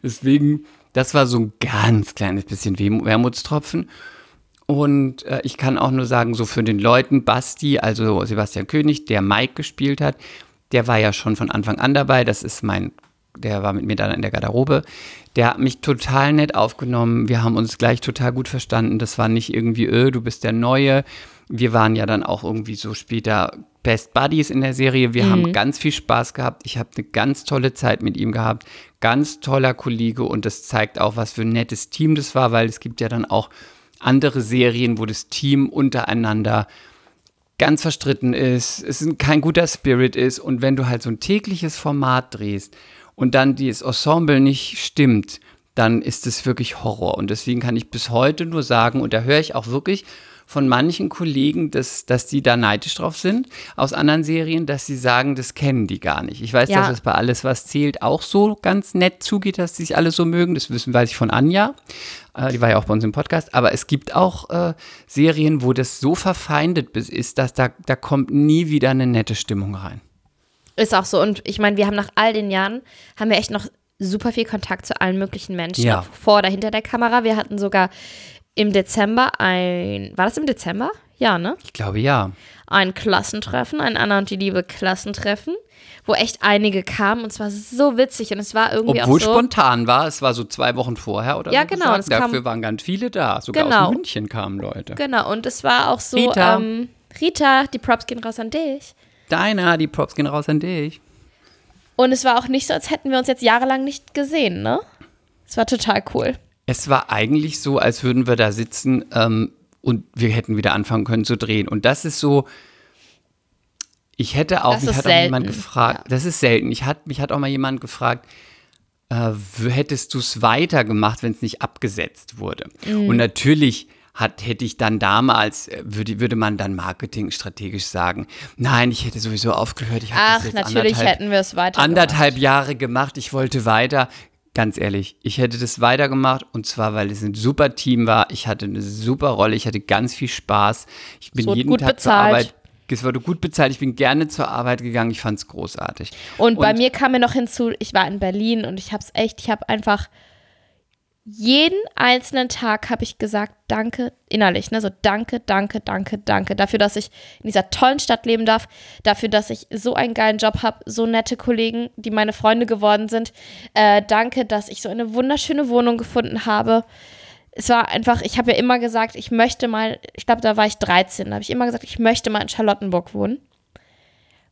Deswegen, das war so ein ganz kleines bisschen Wermutstropfen. Und äh, ich kann auch nur sagen, so für den Leuten, Basti, also Sebastian König, der Mike gespielt hat, der war ja schon von Anfang an dabei. Das ist mein der war mit mir dann in der Garderobe. Der hat mich total nett aufgenommen. Wir haben uns gleich total gut verstanden. Das war nicht irgendwie, öh, du bist der Neue. Wir waren ja dann auch irgendwie so später Best Buddies in der Serie. Wir mhm. haben ganz viel Spaß gehabt. Ich habe eine ganz tolle Zeit mit ihm gehabt. Ganz toller Kollege und das zeigt auch, was für ein nettes Team das war, weil es gibt ja dann auch andere Serien, wo das Team untereinander ganz verstritten ist, es kein guter Spirit ist und wenn du halt so ein tägliches Format drehst und dann dieses Ensemble nicht stimmt, dann ist es wirklich Horror. Und deswegen kann ich bis heute nur sagen, und da höre ich auch wirklich von manchen Kollegen, dass, dass die da neidisch drauf sind, aus anderen Serien, dass sie sagen, das kennen die gar nicht. Ich weiß, ja. dass es bei Alles, was zählt, auch so ganz nett zugeht, dass sie sich alle so mögen. Das wissen, weiß ich von Anja. Äh, die war ja auch bei uns im Podcast. Aber es gibt auch äh, Serien, wo das so verfeindet ist, dass da, da kommt nie wieder eine nette Stimmung rein. Ist auch so. Und ich meine, wir haben nach all den Jahren, haben wir echt noch super viel Kontakt zu allen möglichen Menschen, ja. vor oder hinter der Kamera. Wir hatten sogar im Dezember ein, war das im Dezember? Ja, ne? Ich glaube ja. Ein Klassentreffen, ein Anna und die Liebe Klassentreffen, wo echt einige kamen und es war so witzig und es war irgendwie Obwohl auch so. spontan war, es war so zwei Wochen vorher oder ja, so. genau. Gesagt. Dafür waren ganz viele da, sogar genau. aus München kamen Leute. Genau, und es war auch so. Rita. Ähm, Rita, die Props gehen raus an dich. Deiner, die Props gehen raus an dich. Und es war auch nicht so, als hätten wir uns jetzt jahrelang nicht gesehen, ne? Es war total cool. Es war eigentlich so, als würden wir da sitzen ähm, und wir hätten wieder anfangen können zu drehen. Und das ist so, ich hätte auch, das mich hat selten. auch jemand gefragt, ja. das ist selten. Ich hat, mich hat auch mal jemand gefragt, äh, hättest du es weitergemacht, wenn es nicht abgesetzt wurde? Mhm. Und natürlich hat, hätte ich dann damals, äh, würde, würde man dann marketingstrategisch sagen, nein, ich hätte sowieso aufgehört. Ich Ach, natürlich hätten wir es weiter Anderthalb. Jahre gemacht, ich wollte weiter ganz ehrlich, ich hätte das weitergemacht und zwar, weil es ein super Team war. Ich hatte eine super Rolle, ich hatte ganz viel Spaß. Ich bin jeden Tag bezahlt. zur Arbeit. Es wurde gut bezahlt, ich bin gerne zur Arbeit gegangen, ich fand es großartig. Und, und bei mir kam mir noch hinzu, ich war in Berlin und ich habe es echt, ich habe einfach jeden einzelnen Tag habe ich gesagt, danke innerlich, ne, so danke, danke, danke, danke dafür, dass ich in dieser tollen Stadt leben darf, dafür, dass ich so einen geilen Job habe, so nette Kollegen, die meine Freunde geworden sind. Äh, danke, dass ich so eine wunderschöne Wohnung gefunden habe. Es war einfach, ich habe ja immer gesagt, ich möchte mal, ich glaube, da war ich 13, da habe ich immer gesagt, ich möchte mal in Charlottenburg wohnen.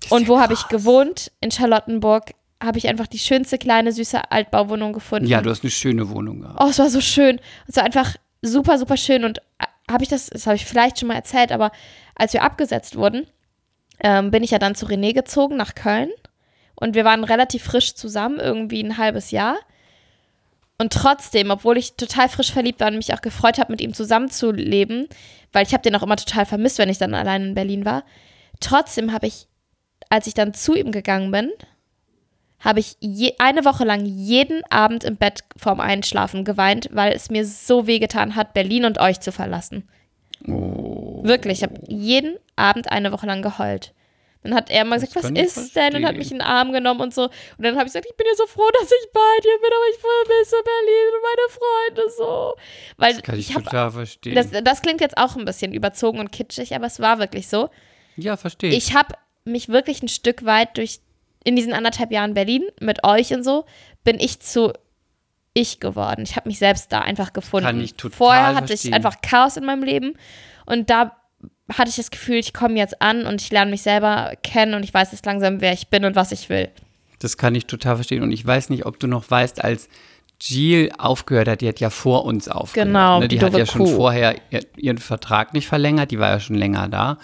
Und wo habe ich gewohnt? In Charlottenburg habe ich einfach die schönste kleine süße Altbauwohnung gefunden. Ja, du hast eine schöne Wohnung gehabt. Oh, es war so schön. Es war einfach super, super schön. Und äh, habe ich das, das habe ich vielleicht schon mal erzählt, aber als wir abgesetzt wurden, ähm, bin ich ja dann zu René gezogen nach Köln. Und wir waren relativ frisch zusammen, irgendwie ein halbes Jahr. Und trotzdem, obwohl ich total frisch verliebt war und mich auch gefreut habe, mit ihm zusammenzuleben, weil ich habe den auch immer total vermisst, wenn ich dann allein in Berlin war, trotzdem habe ich, als ich dann zu ihm gegangen bin, habe ich je, eine Woche lang jeden Abend im Bett vorm Einschlafen geweint, weil es mir so wehgetan hat, Berlin und euch zu verlassen. Oh. Wirklich, ich habe jeden Abend eine Woche lang geheult. Dann hat er mal gesagt, was ist verstehen. denn? Und hat mich in den Arm genommen und so. Und dann habe ich gesagt, ich bin ja so froh, dass ich bei dir bin, aber ich vermisse Berlin und meine Freunde so. Weil das kann ich, ich hab, total verstehen. Das, das klingt jetzt auch ein bisschen überzogen und kitschig, aber es war wirklich so. Ja, verstehe ich. Ich habe mich wirklich ein Stück weit durch in diesen anderthalb Jahren Berlin mit euch und so, bin ich zu ich geworden. Ich habe mich selbst da einfach gefunden. Kann ich total Vorher hatte verstehen. ich einfach Chaos in meinem Leben und da hatte ich das Gefühl, ich komme jetzt an und ich lerne mich selber kennen und ich weiß jetzt langsam, wer ich bin und was ich will. Das kann ich total verstehen und ich weiß nicht, ob du noch weißt, als Jill aufgehört hat, die hat ja vor uns aufgehört. Genau, ne? die, die hat ja schon Kuh. vorher ihren Vertrag nicht verlängert, die war ja schon länger da.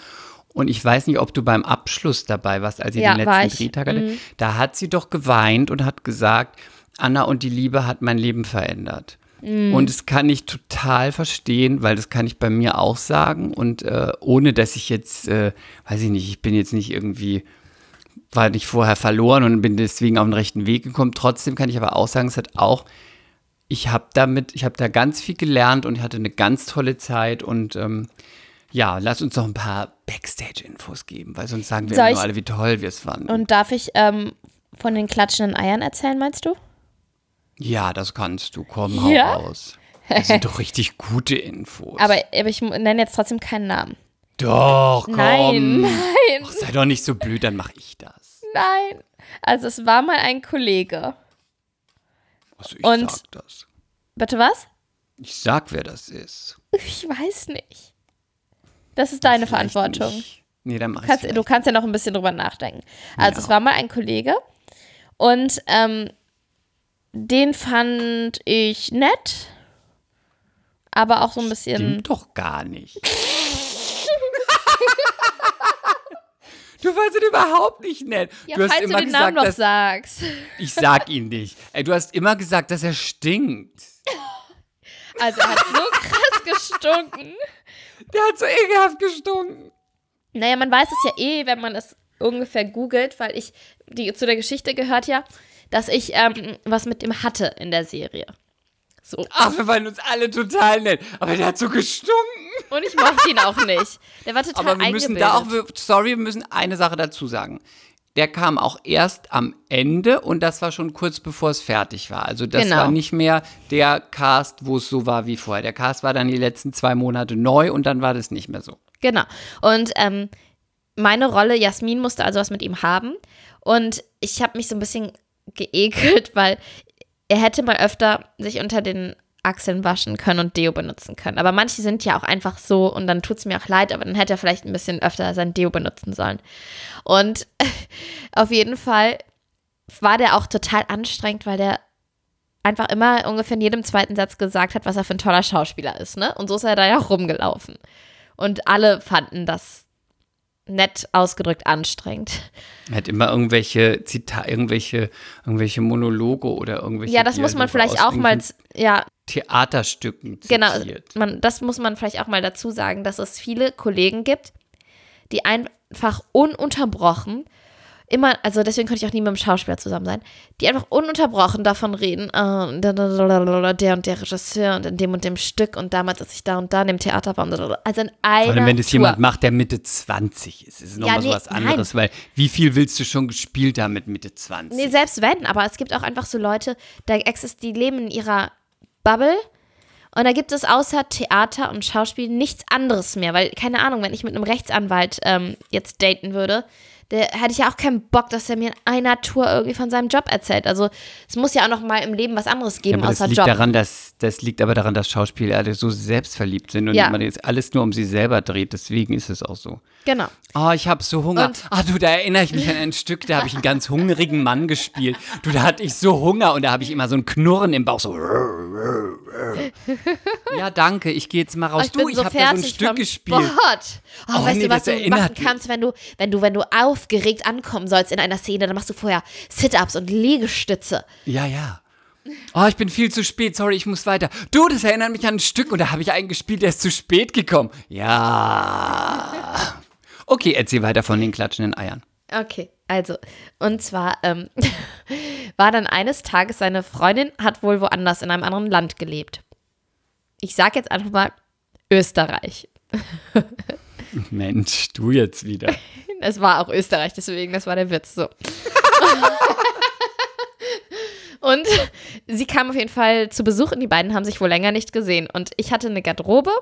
Und ich weiß nicht, ob du beim Abschluss dabei warst, als sie ja, den letzten Drehtag hatte. Mhm. Da hat sie doch geweint und hat gesagt, Anna und die Liebe hat mein Leben verändert. Mhm. Und das kann ich total verstehen, weil das kann ich bei mir auch sagen. Und äh, ohne dass ich jetzt, äh, weiß ich nicht, ich bin jetzt nicht irgendwie, war nicht vorher verloren und bin deswegen auf den rechten Weg gekommen. Trotzdem kann ich aber auch sagen, es hat auch, ich habe damit, ich habe da ganz viel gelernt und hatte eine ganz tolle Zeit und ähm, ja, lass uns noch ein paar Backstage-Infos geben, weil sonst sagen wir Soll nur alle, wie toll wir es fanden. Und darf ich ähm, von den klatschenden Eiern erzählen, meinst du? Ja, das kannst du. Komm, hau Ja? raus. Das sind doch richtig gute Infos. Aber, aber ich nenne jetzt trotzdem keinen Namen. doch, komm. Nein, nein, Ach, sei doch nicht so blöd, dann mach ich das. nein. Also es war mal ein Kollege. Also ich Und- sag das. Bitte was? Ich sag, wer das ist. Ich weiß nicht. Das ist deine Vielleicht Verantwortung. nicht. Nee, dann mach ich's Kannst, du kannst ja noch ein bisschen drüber nachdenken. Also, Ja. es war mal ein Kollege und ähm, den fand ich nett, aber auch so ein bisschen. Stimmt doch gar nicht. du fandest ihn überhaupt nicht nett. Ja, du hast falls du immer den gesagt, Namen noch dass, sagst. ich sag ihn nicht. Ey, du hast immer gesagt, dass er stinkt. Also, er hat so krass gestunken. Der hat so ekelhaft gestunken. Naja, man weiß es ja eh, wenn man es ungefähr googelt, weil ich, die, zu der Geschichte gehört ja, dass ich ähm, was mit ihm hatte in der Serie. So. Ach, wir fanden uns alle total nett. Aber der hat so gestunken. Und ich mochte ihn auch nicht. Der war total Aber wir müssen da auch, sorry, wir müssen eine Sache dazu sagen. Der kam auch erst am Ende und das war schon kurz bevor es fertig war. Also das Genau. war nicht mehr der Cast, wo es so war wie vorher. Der Cast war dann die letzten zwei Monate neu und dann war das nicht mehr so. Genau. Und ähm, meine Rolle, Jasmin, musste also was mit ihm haben. Und ich habe mich so ein bisschen geekelt, weil er hätte mal öfter sich unter den Achseln waschen können und Deo benutzen können. Aber manche sind ja auch einfach so und dann tut es mir auch leid, aber dann hätte er vielleicht ein bisschen öfter sein Deo benutzen sollen. Und auf jeden Fall war der auch total anstrengend, weil der einfach immer ungefähr in jedem zweiten Satz gesagt hat, was er für ein toller Schauspieler ist, ne? Und so ist er da ja auch rumgelaufen. Und alle fanden das nett ausgedrückt anstrengend. Er hat immer irgendwelche Zita irgendwelche, irgendwelche Monologe oder irgendwelche Ja, das muss man Dialoge vielleicht auch mal, ja, Theaterstücken genau, zitiert. man, das muss man vielleicht auch mal dazu sagen, dass es viele Kollegen gibt, die einfach ununterbrochen immer, also deswegen könnte ich auch nie mit einem Schauspieler zusammen sein, die einfach ununterbrochen davon reden, da- der und der Regisseur und in dem und dem Stück und damals, als ich da und da in dem Theater war. Also in einer Vor allem, wenn das Tour. jemand macht, der Mitte 20 ist, ist es nochmal Ja, so nee, was anderes, weil wie viel willst du schon gespielt haben mit Mitte 20? Nee, selbst wenn, aber es gibt auch einfach so Leute, da exist die leben in ihrer Bubble und da gibt es außer Theater und Schauspiel nichts anderes mehr, weil, keine Ahnung, wenn ich mit einem Rechtsanwalt ähm, jetzt daten würde, der hätte ich ja auch keinen Bock, dass er mir in einer Tour irgendwie von seinem Job erzählt. Also es muss ja auch noch mal im Leben was anderes Ja, geben das außer liegt Job. daran, dass das liegt aber daran, dass Schauspieler alle so selbstverliebt sind und Ja. man jetzt alles nur um sie selber dreht. Deswegen ist es auch so. Genau. Oh, ich habe so Hunger. Und- Ah, du, da erinnere ich mich an ein Stück, da habe ich einen ganz hungrigen Mann gespielt. Du, da hatte ich so Hunger und da habe ich immer so ein Knurren im Bauch, so. Ja, danke, ich gehe jetzt mal raus. Oh, ich du, ich so habe da so ein Stück gespielt. Sport. Oh, Oh, weißt nee, du, was du machen kannst, wenn du, wenn du, wenn du aufgeregt ankommen sollst in einer Szene, dann machst du vorher Sit-ups und Liegestütze. Ja, ja. Oh, ich bin viel zu spät, sorry, ich muss weiter. Du, das erinnert mich an ein Stück und da habe ich einen gespielt, der ist zu spät gekommen. Ja. Okay, erzähl weiter von den klatschenden Eiern. Okay, also, und zwar ähm, war dann eines Tages seine Freundin, hat wohl woanders in einem anderen Land gelebt. Ich sag jetzt einfach mal Österreich. Mensch, du jetzt wieder. Es war auch Österreich, deswegen, das war der Witz. So. Und sie kam auf jeden Fall zu Besuch und die beiden haben sich wohl länger nicht gesehen. Und ich hatte eine Garderobe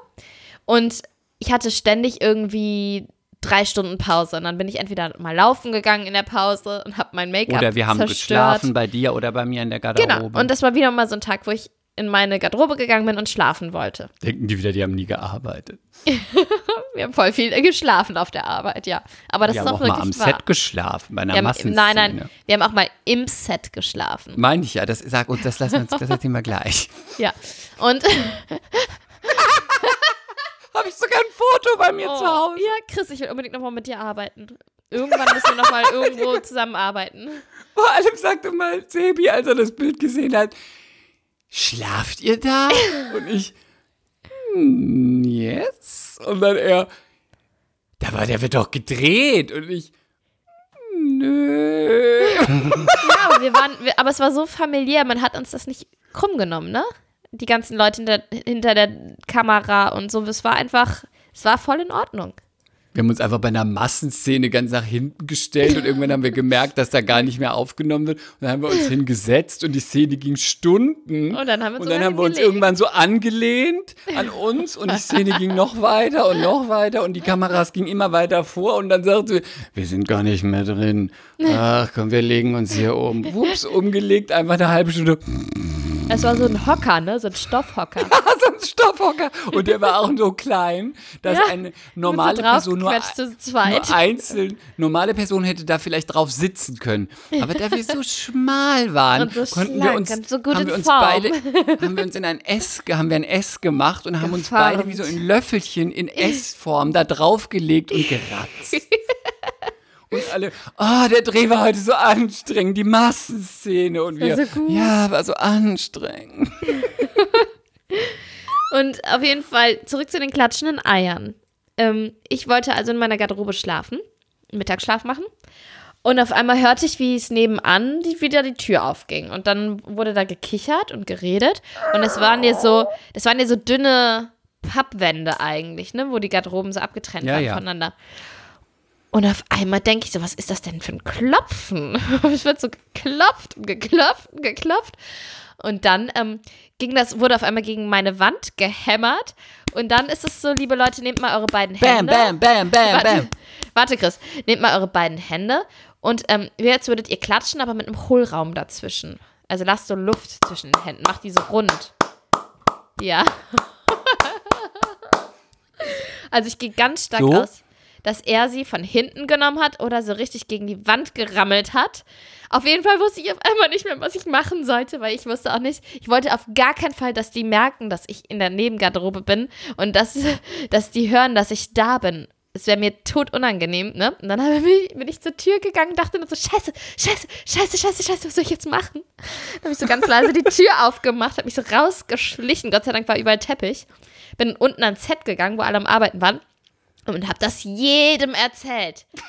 und ich hatte ständig irgendwie drei Stunden Pause. Und dann bin ich entweder mal laufen gegangen in der Pause und habe mein Make-up Oder wir haben zerstört. geschlafen bei dir oder bei mir in der Garderobe. Genau. Und das war wieder mal so ein Tag, wo ich in meine Garderobe gegangen bin und schlafen wollte. Denken die wieder, die haben nie gearbeitet. Wir haben voll viel geschlafen auf der Arbeit, ja. Aber das Wir ist haben auch auch mal wirklich am wahr. Set geschlafen, bei einer haben, Massenszene. nein, nein, wir haben auch mal im Set geschlafen. Meine ich ja, das sag uns, das lassen wir uns, das erzählen wir gleich. Ja. Und Habe ich sogar ein Foto bei mir zu Hause. Oh, ja, Chris, ich will unbedingt nochmal mit dir arbeiten. Irgendwann müssen wir nochmal irgendwo zusammenarbeiten. Vor allem sagte mal Sebi, als er das Bild gesehen hat, schlaft ihr da? Und ich, "Hm, yes. Und dann er, da war der wird doch gedreht. Und ich, nö. Ja, aber wir waren, wir, aber es war so familiär, man hat uns das nicht krumm genommen, ne? Die ganzen Leute hinter, hinter der Kamera und so, es war einfach, es war voll in Ordnung. Wir haben uns einfach bei einer Massenszene ganz nach hinten gestellt und irgendwann haben wir gemerkt, dass da gar nicht mehr aufgenommen wird. Und dann haben wir uns hingesetzt und die Szene ging Stunden. Und dann haben wir uns dann haben wir uns irgendwann so angelehnt an uns und die Szene ging noch weiter und noch weiter und die Kameras gingen immer weiter vor und dann sagte sie, wir sind gar nicht mehr drin. Ach komm, wir legen uns hier um. Wups, umgelegt, einfach eine halbe Stunde. Es war so ein Hocker, ne? So ein Stoffhocker. so ein Stoffhocker. Und der war auch so klein, dass Ja, eine normale so Person nur, nur einzeln, normale Person hätte da vielleicht drauf sitzen können. Aber da wir so schmal waren, so konnten wir schlank uns, und so haben wir uns Form. beide, haben wir uns in ein S, haben wir ein S gemacht und haben uns Geformt. beide wie so in Löffelchen in S-Form da draufgelegt und geratzt. Und alle, ah, der Dreh war heute so anstrengend, die Massenszene. Und wir, so ja, war so anstrengend. Und auf jeden Fall zurück zu den klatschenden Eiern. Ähm, ich wollte also in meiner Garderobe schlafen, Mittagsschlaf machen. Und auf einmal hörte ich, wie es nebenan die, wieder die Tür aufging. Und dann wurde da gekichert und geredet. Und es waren ja so, das waren ja so dünne Pappwände eigentlich, ne, wo die Garderoben so abgetrennt Ja, waren ja. voneinander. Und auf einmal denke ich so, was ist das denn für ein Klopfen? es wird so geklopft und geklopft und geklopft. Und dann ähm, ging das, wurde auf einmal gegen meine Wand gehämmert. Und dann ist es so, liebe Leute, nehmt mal eure beiden Bam, Hände. bam, bam, bam, Warte, bam. warte, Chris. Nehmt mal eure beiden Hände und ähm, jetzt würdet ihr klatschen, aber mit einem Hohlraum dazwischen. Also lasst so Luft zwischen den Händen. Macht die so rund. Ja. also ich gehe ganz stark So? aus, dass er sie von hinten genommen hat oder so richtig gegen die Wand gerammelt hat. Auf jeden Fall wusste ich auf einmal nicht mehr, was ich machen sollte, weil ich wusste auch nicht, ich wollte auf gar keinen Fall, dass die merken, dass ich in der Nebengarderobe bin und dass, dass die hören, dass ich da bin. Es wäre mir tot unangenehm, ne? Und dann ich, bin ich zur Tür gegangen, dachte nur so, scheiße, scheiße, scheiße, scheiße, scheiße, was soll ich jetzt machen? Dann habe ich so ganz leise die Tür aufgemacht, habe mich so rausgeschlichen. Gott sei Dank war überall Teppich. Bin unten ans Set gegangen, wo alle am Arbeiten waren und habe das jedem erzählt. ich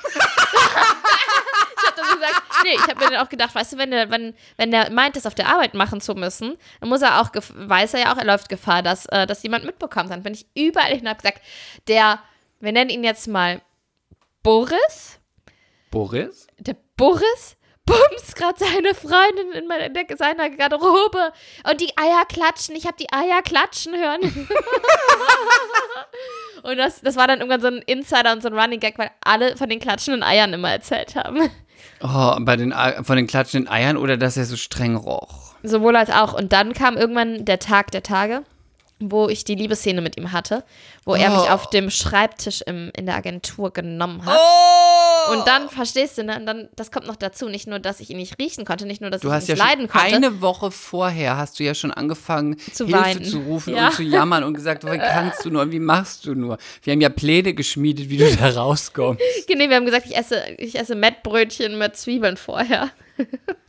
habe dann gesagt, nee, ich habe mir dann auch gedacht, weißt du, wenn der, wenn, wenn der meint, das auf der Arbeit machen zu müssen, dann muss er auch, weiß er ja auch, er läuft Gefahr, dass, äh, dass jemand mitbekommt. Dann bin ich überall hin und habe gesagt, der, wir nennen ihn jetzt mal Boris, Boris? der Boris bumst gerade seine Freundin in, meine, in seiner Garderobe und die Eier klatschen. Ich habe die Eier klatschen hören. und das, das war dann irgendwann so ein Insider und so ein Running Gag, weil alle von den klatschenden Eiern immer erzählt haben. Oh, bei den, von den klatschenden Eiern oder dass er so streng roch? Sowohl als auch. Und dann kam irgendwann der Tag der Tage, wo ich die Liebesszene mit ihm hatte, wo er mich Oh. auf dem Schreibtisch im, in der Agentur genommen hat. Oh! Und dann, verstehst du, ne? Und dann, das kommt noch dazu, nicht nur, dass ich ihn nicht riechen konnte, nicht nur, dass Du ich ja nicht leiden schon konnte. eine Woche vorher hast du ja schon angefangen, Zu Hilfe weinen. zu rufen Ja. und zu jammern und gesagt, wie kannst du nur, wie machst du nur? Wir haben ja Pläne geschmiedet, wie du da rauskommst. Nee, wir haben gesagt, ich esse, ich esse Mettbrötchen mit Zwiebeln vorher.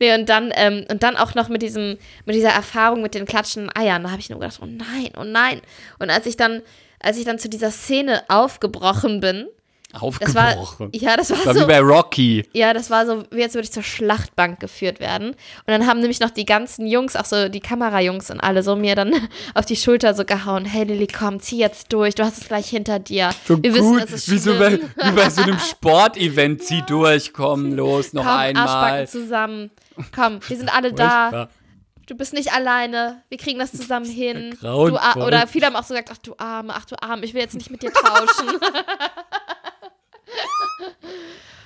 nee, und dann, ähm, und dann auch noch mit diesem, mit dieser Erfahrung mit den klatschenden Eiern. Da habe ich nur gedacht, oh nein, oh nein. Und als ich dann, als ich dann zu dieser Szene aufgebrochen bin, das war, Aufgebrochen. ja, das war, war so, wie bei Rocky. ja, das war so, wie jetzt würde ich zur Schlachtbank geführt werden. Und dann haben nämlich noch die ganzen Jungs, auch so die Kamerajungs und alle so mir dann auf die Schulter so gehauen. Hey Lilly, komm, zieh jetzt durch, du hast es gleich hinter dir. So Wir gut, wissen, es ist wie, so bei, wie bei so einem Sportevent. Zieh durch, komm, los, noch Komm, einmal. Arschbacken zusammen. Komm, wir sind alle da. Du bist nicht alleine. Wir kriegen das zusammen hin. Du, grauenvoll. Ar- oder viele haben auch so gesagt, ach du Arme, ach du Arme, ich will jetzt nicht mit dir tauschen.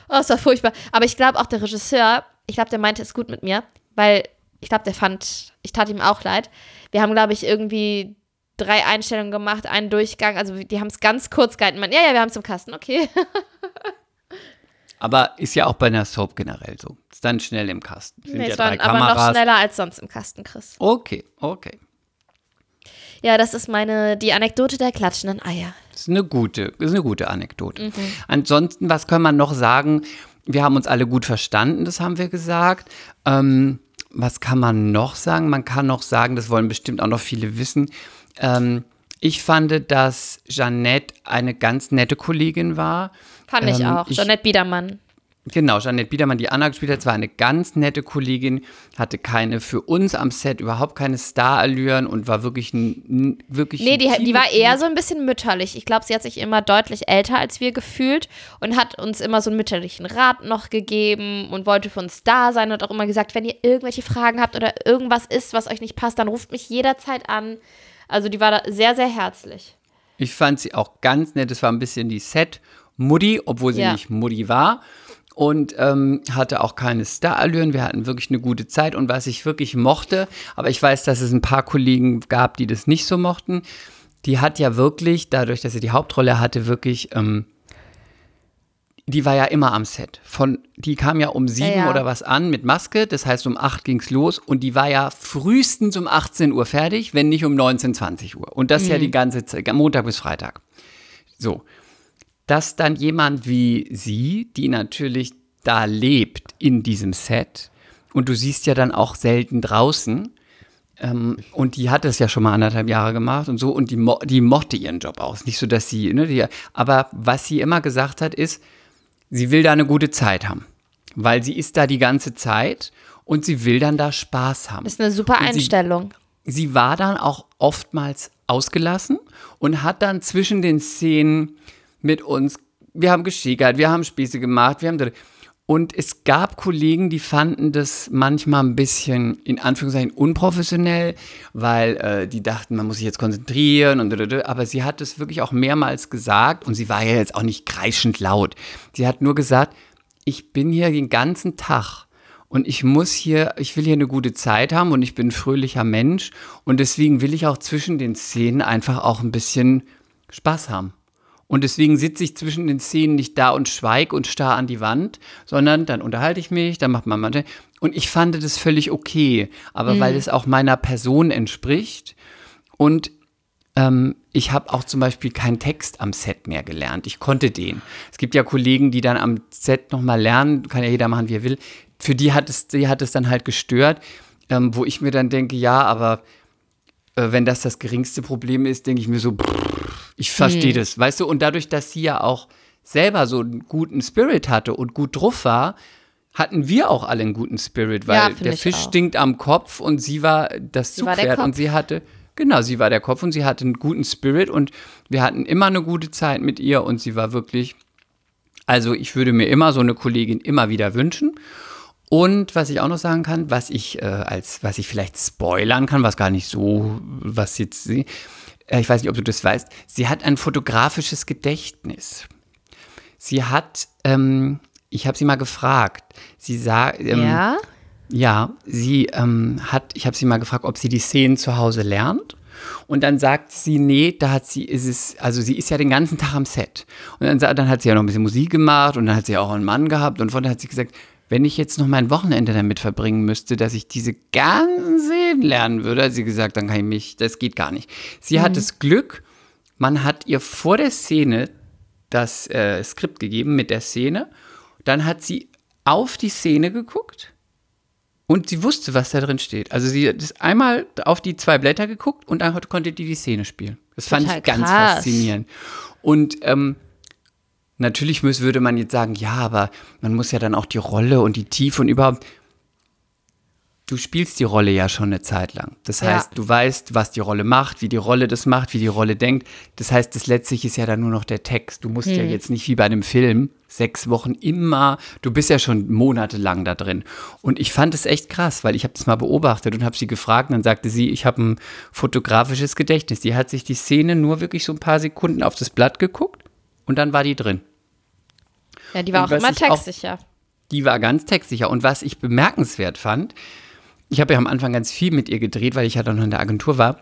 oh, es war furchtbar. Aber ich glaube auch der Regisseur, ich glaube, der meinte es gut mit mir, weil ich glaube, der fand, ich tat ihm auch leid. Wir haben, glaube ich, irgendwie drei Einstellungen gemacht, einen Durchgang. Also die haben es ganz kurz gehalten. Man, ja, ja, wir haben es im Kasten, okay. Aber ist ja auch bei einer Soap generell so. Ist dann schnell im Kasten. Sind Nee, ja es waren aber noch schneller als sonst im Kasten, Chris. Okay, okay. Ja, das ist meine, die Anekdote der klatschenden Eier. Das ist eine gute, ist eine gute Anekdote. Mhm. Ansonsten, was kann man noch sagen? Wir haben uns alle gut verstanden, das haben wir gesagt. Ähm, was kann man noch sagen? Man kann noch sagen, das wollen bestimmt auch noch viele wissen. Ähm, ich fand, dass Jeannette eine ganz nette Kollegin war. Fand ich Ähm, auch. ich- Jeanette Biedermann. Genau, Jeanette Biedermann, die Anna gespielt hat, war eine ganz nette Kollegin, hatte keine für uns am Set überhaupt keine Starallüren und war wirklich ein, wirklich Nee, ein die, die war eher so ein bisschen mütterlich. Ich glaube, sie hat sich immer deutlich älter als wir gefühlt und hat uns immer so einen mütterlichen Rat noch gegeben und wollte für uns da sein und auch immer gesagt, wenn ihr irgendwelche Fragen habt oder irgendwas ist, was euch nicht passt, dann ruft mich jederzeit an. Also die war da sehr, sehr herzlich. Ich fand sie auch ganz nett. Es war ein bisschen die Set-Mutti, obwohl sie Ja. nicht Mutti war. Und ähm, hatte auch keine Starallüren. Wir hatten wirklich eine gute Zeit und was ich wirklich mochte, aber ich weiß, dass es ein paar Kollegen gab, die das nicht so mochten. Die hat ja wirklich, dadurch, dass sie die Hauptrolle hatte, wirklich, ähm, die war ja immer am Set. Von, die kam ja um sieben Ja, ja. oder was an mit Maske, das heißt um acht ging's los und die war ja frühestens um 18 Uhr fertig, wenn nicht um 19, 20 Uhr. Und das ja die ganze Zeit, Montag bis Freitag. So, dass dann jemand wie sie, die natürlich da lebt in diesem Set, und du siehst ja dann auch selten draußen, ähm, und die hat es ja schon mal anderthalb Jahre gemacht und so, und die, mo die mochte ihren Job aus. Nicht so, dass sie, ne, die, aber was sie immer gesagt hat, ist, sie will da eine gute Zeit haben. Weil sie ist da die ganze Zeit und sie will dann da Spaß haben. Ist eine super Und sie- Einstellung. sie war dann auch oftmals ausgelassen und hat dann zwischen den Szenen mit uns, wir haben geschickert, wir haben Späße gemacht, wir haben und es gab Kollegen, die fanden das manchmal ein bisschen in Anführungszeichen unprofessionell, weil äh, die dachten, man muss sich jetzt konzentrieren und aber sie hat es wirklich auch mehrmals gesagt und sie war ja jetzt auch nicht kreischend laut. Sie hat nur gesagt, ich bin hier den ganzen Tag und ich muss hier, ich will hier eine gute Zeit haben und ich bin ein fröhlicher Mensch und deswegen will ich auch zwischen den Szenen einfach auch ein bisschen Spaß haben. Und deswegen sitze ich zwischen den Szenen nicht da und schweig und starr an die Wand, sondern dann unterhalte ich mich, dann macht man manche. Und ich fand das völlig okay, aber weil es auch meiner Person entspricht und ähm, ich habe auch zum Beispiel keinen Text am Set mehr gelernt. Ich konnte den. Es gibt ja Kollegen, die dann am Set nochmal lernen, kann ja jeder machen, wie er will. Für die hat es, die hat es dann halt gestört, ähm, wo ich mir dann denke, ja, aber äh, wenn das das geringste Problem ist, denke ich mir so, pff, ich verstehe das, weißt du? Und dadurch, dass sie ja auch selber so einen guten Spirit hatte und gut drauf war, hatten wir auch alle einen guten Spirit, weil Ja, der Fisch auch. stinkt am Kopf und sie war das Sie war Zugpferd und Kopf. sie hatte, genau, sie war der Kopf und sie hatte einen guten Spirit und wir hatten immer eine gute Zeit mit ihr und sie war wirklich, also ich würde mir immer so eine Kollegin immer wieder wünschen. Und was ich auch noch sagen kann, was ich äh, als, was ich vielleicht spoilern kann, was gar nicht so, was jetzt sie, äh, ich weiß nicht, ob du das weißt, sie hat ein fotografisches Gedächtnis. Sie hat, ähm, ich habe sie mal gefragt, sie sah, ähm, ja? ja, sie ähm, hat, ich habe sie mal gefragt, ob sie die Szenen zu Hause lernt. Und dann sagt sie, nee, da hat sie, ist es, also sie ist ja den ganzen Tag am Set. Und dann, dann hat sie ja noch ein bisschen Musik gemacht und dann hat sie auch einen Mann gehabt und von daher hat sie gesagt, wenn ich jetzt noch mein Wochenende damit verbringen müsste, dass ich diese ganzen Szenen lernen würde, hat sie gesagt, dann kann ich mich, das geht gar nicht. Sie hat das Glück, man hat ihr vor der Szene das äh, Skript gegeben mit der Szene. Dann hat sie auf die Szene geguckt und sie wusste, was da drin steht. Also sie hat ist einmal auf die zwei Blätter geguckt und dann konnte die die Szene spielen. Das fand Total ich ganz krass. faszinierend. Und ähm, natürlich muss, würde man jetzt sagen, ja, aber man muss ja dann auch die Rolle und die Tiefe und überhaupt. Du spielst die Rolle ja schon eine Zeit lang. Das Ja. heißt, du weißt, was die Rolle macht, wie die Rolle das macht, wie die Rolle denkt. Das heißt, das letztlich ist ja dann nur noch der Text. Du musst ja jetzt nicht wie bei einem Film sechs Wochen immer, du bist ja schon monatelang da drin. Und ich fand es echt krass, weil ich habe das mal beobachtet und habe sie gefragt und dann sagte sie, ich habe ein fotografisches Gedächtnis. Die hat sich die Szene nur wirklich so ein paar Sekunden auf das Blatt geguckt und dann war die drin. Ja, die war Und auch immer textsicher. Die war ganz textsicher. Und was ich bemerkenswert fand, ich habe ja am Anfang ganz viel mit ihr gedreht, weil ich ja dann noch in der Agentur war.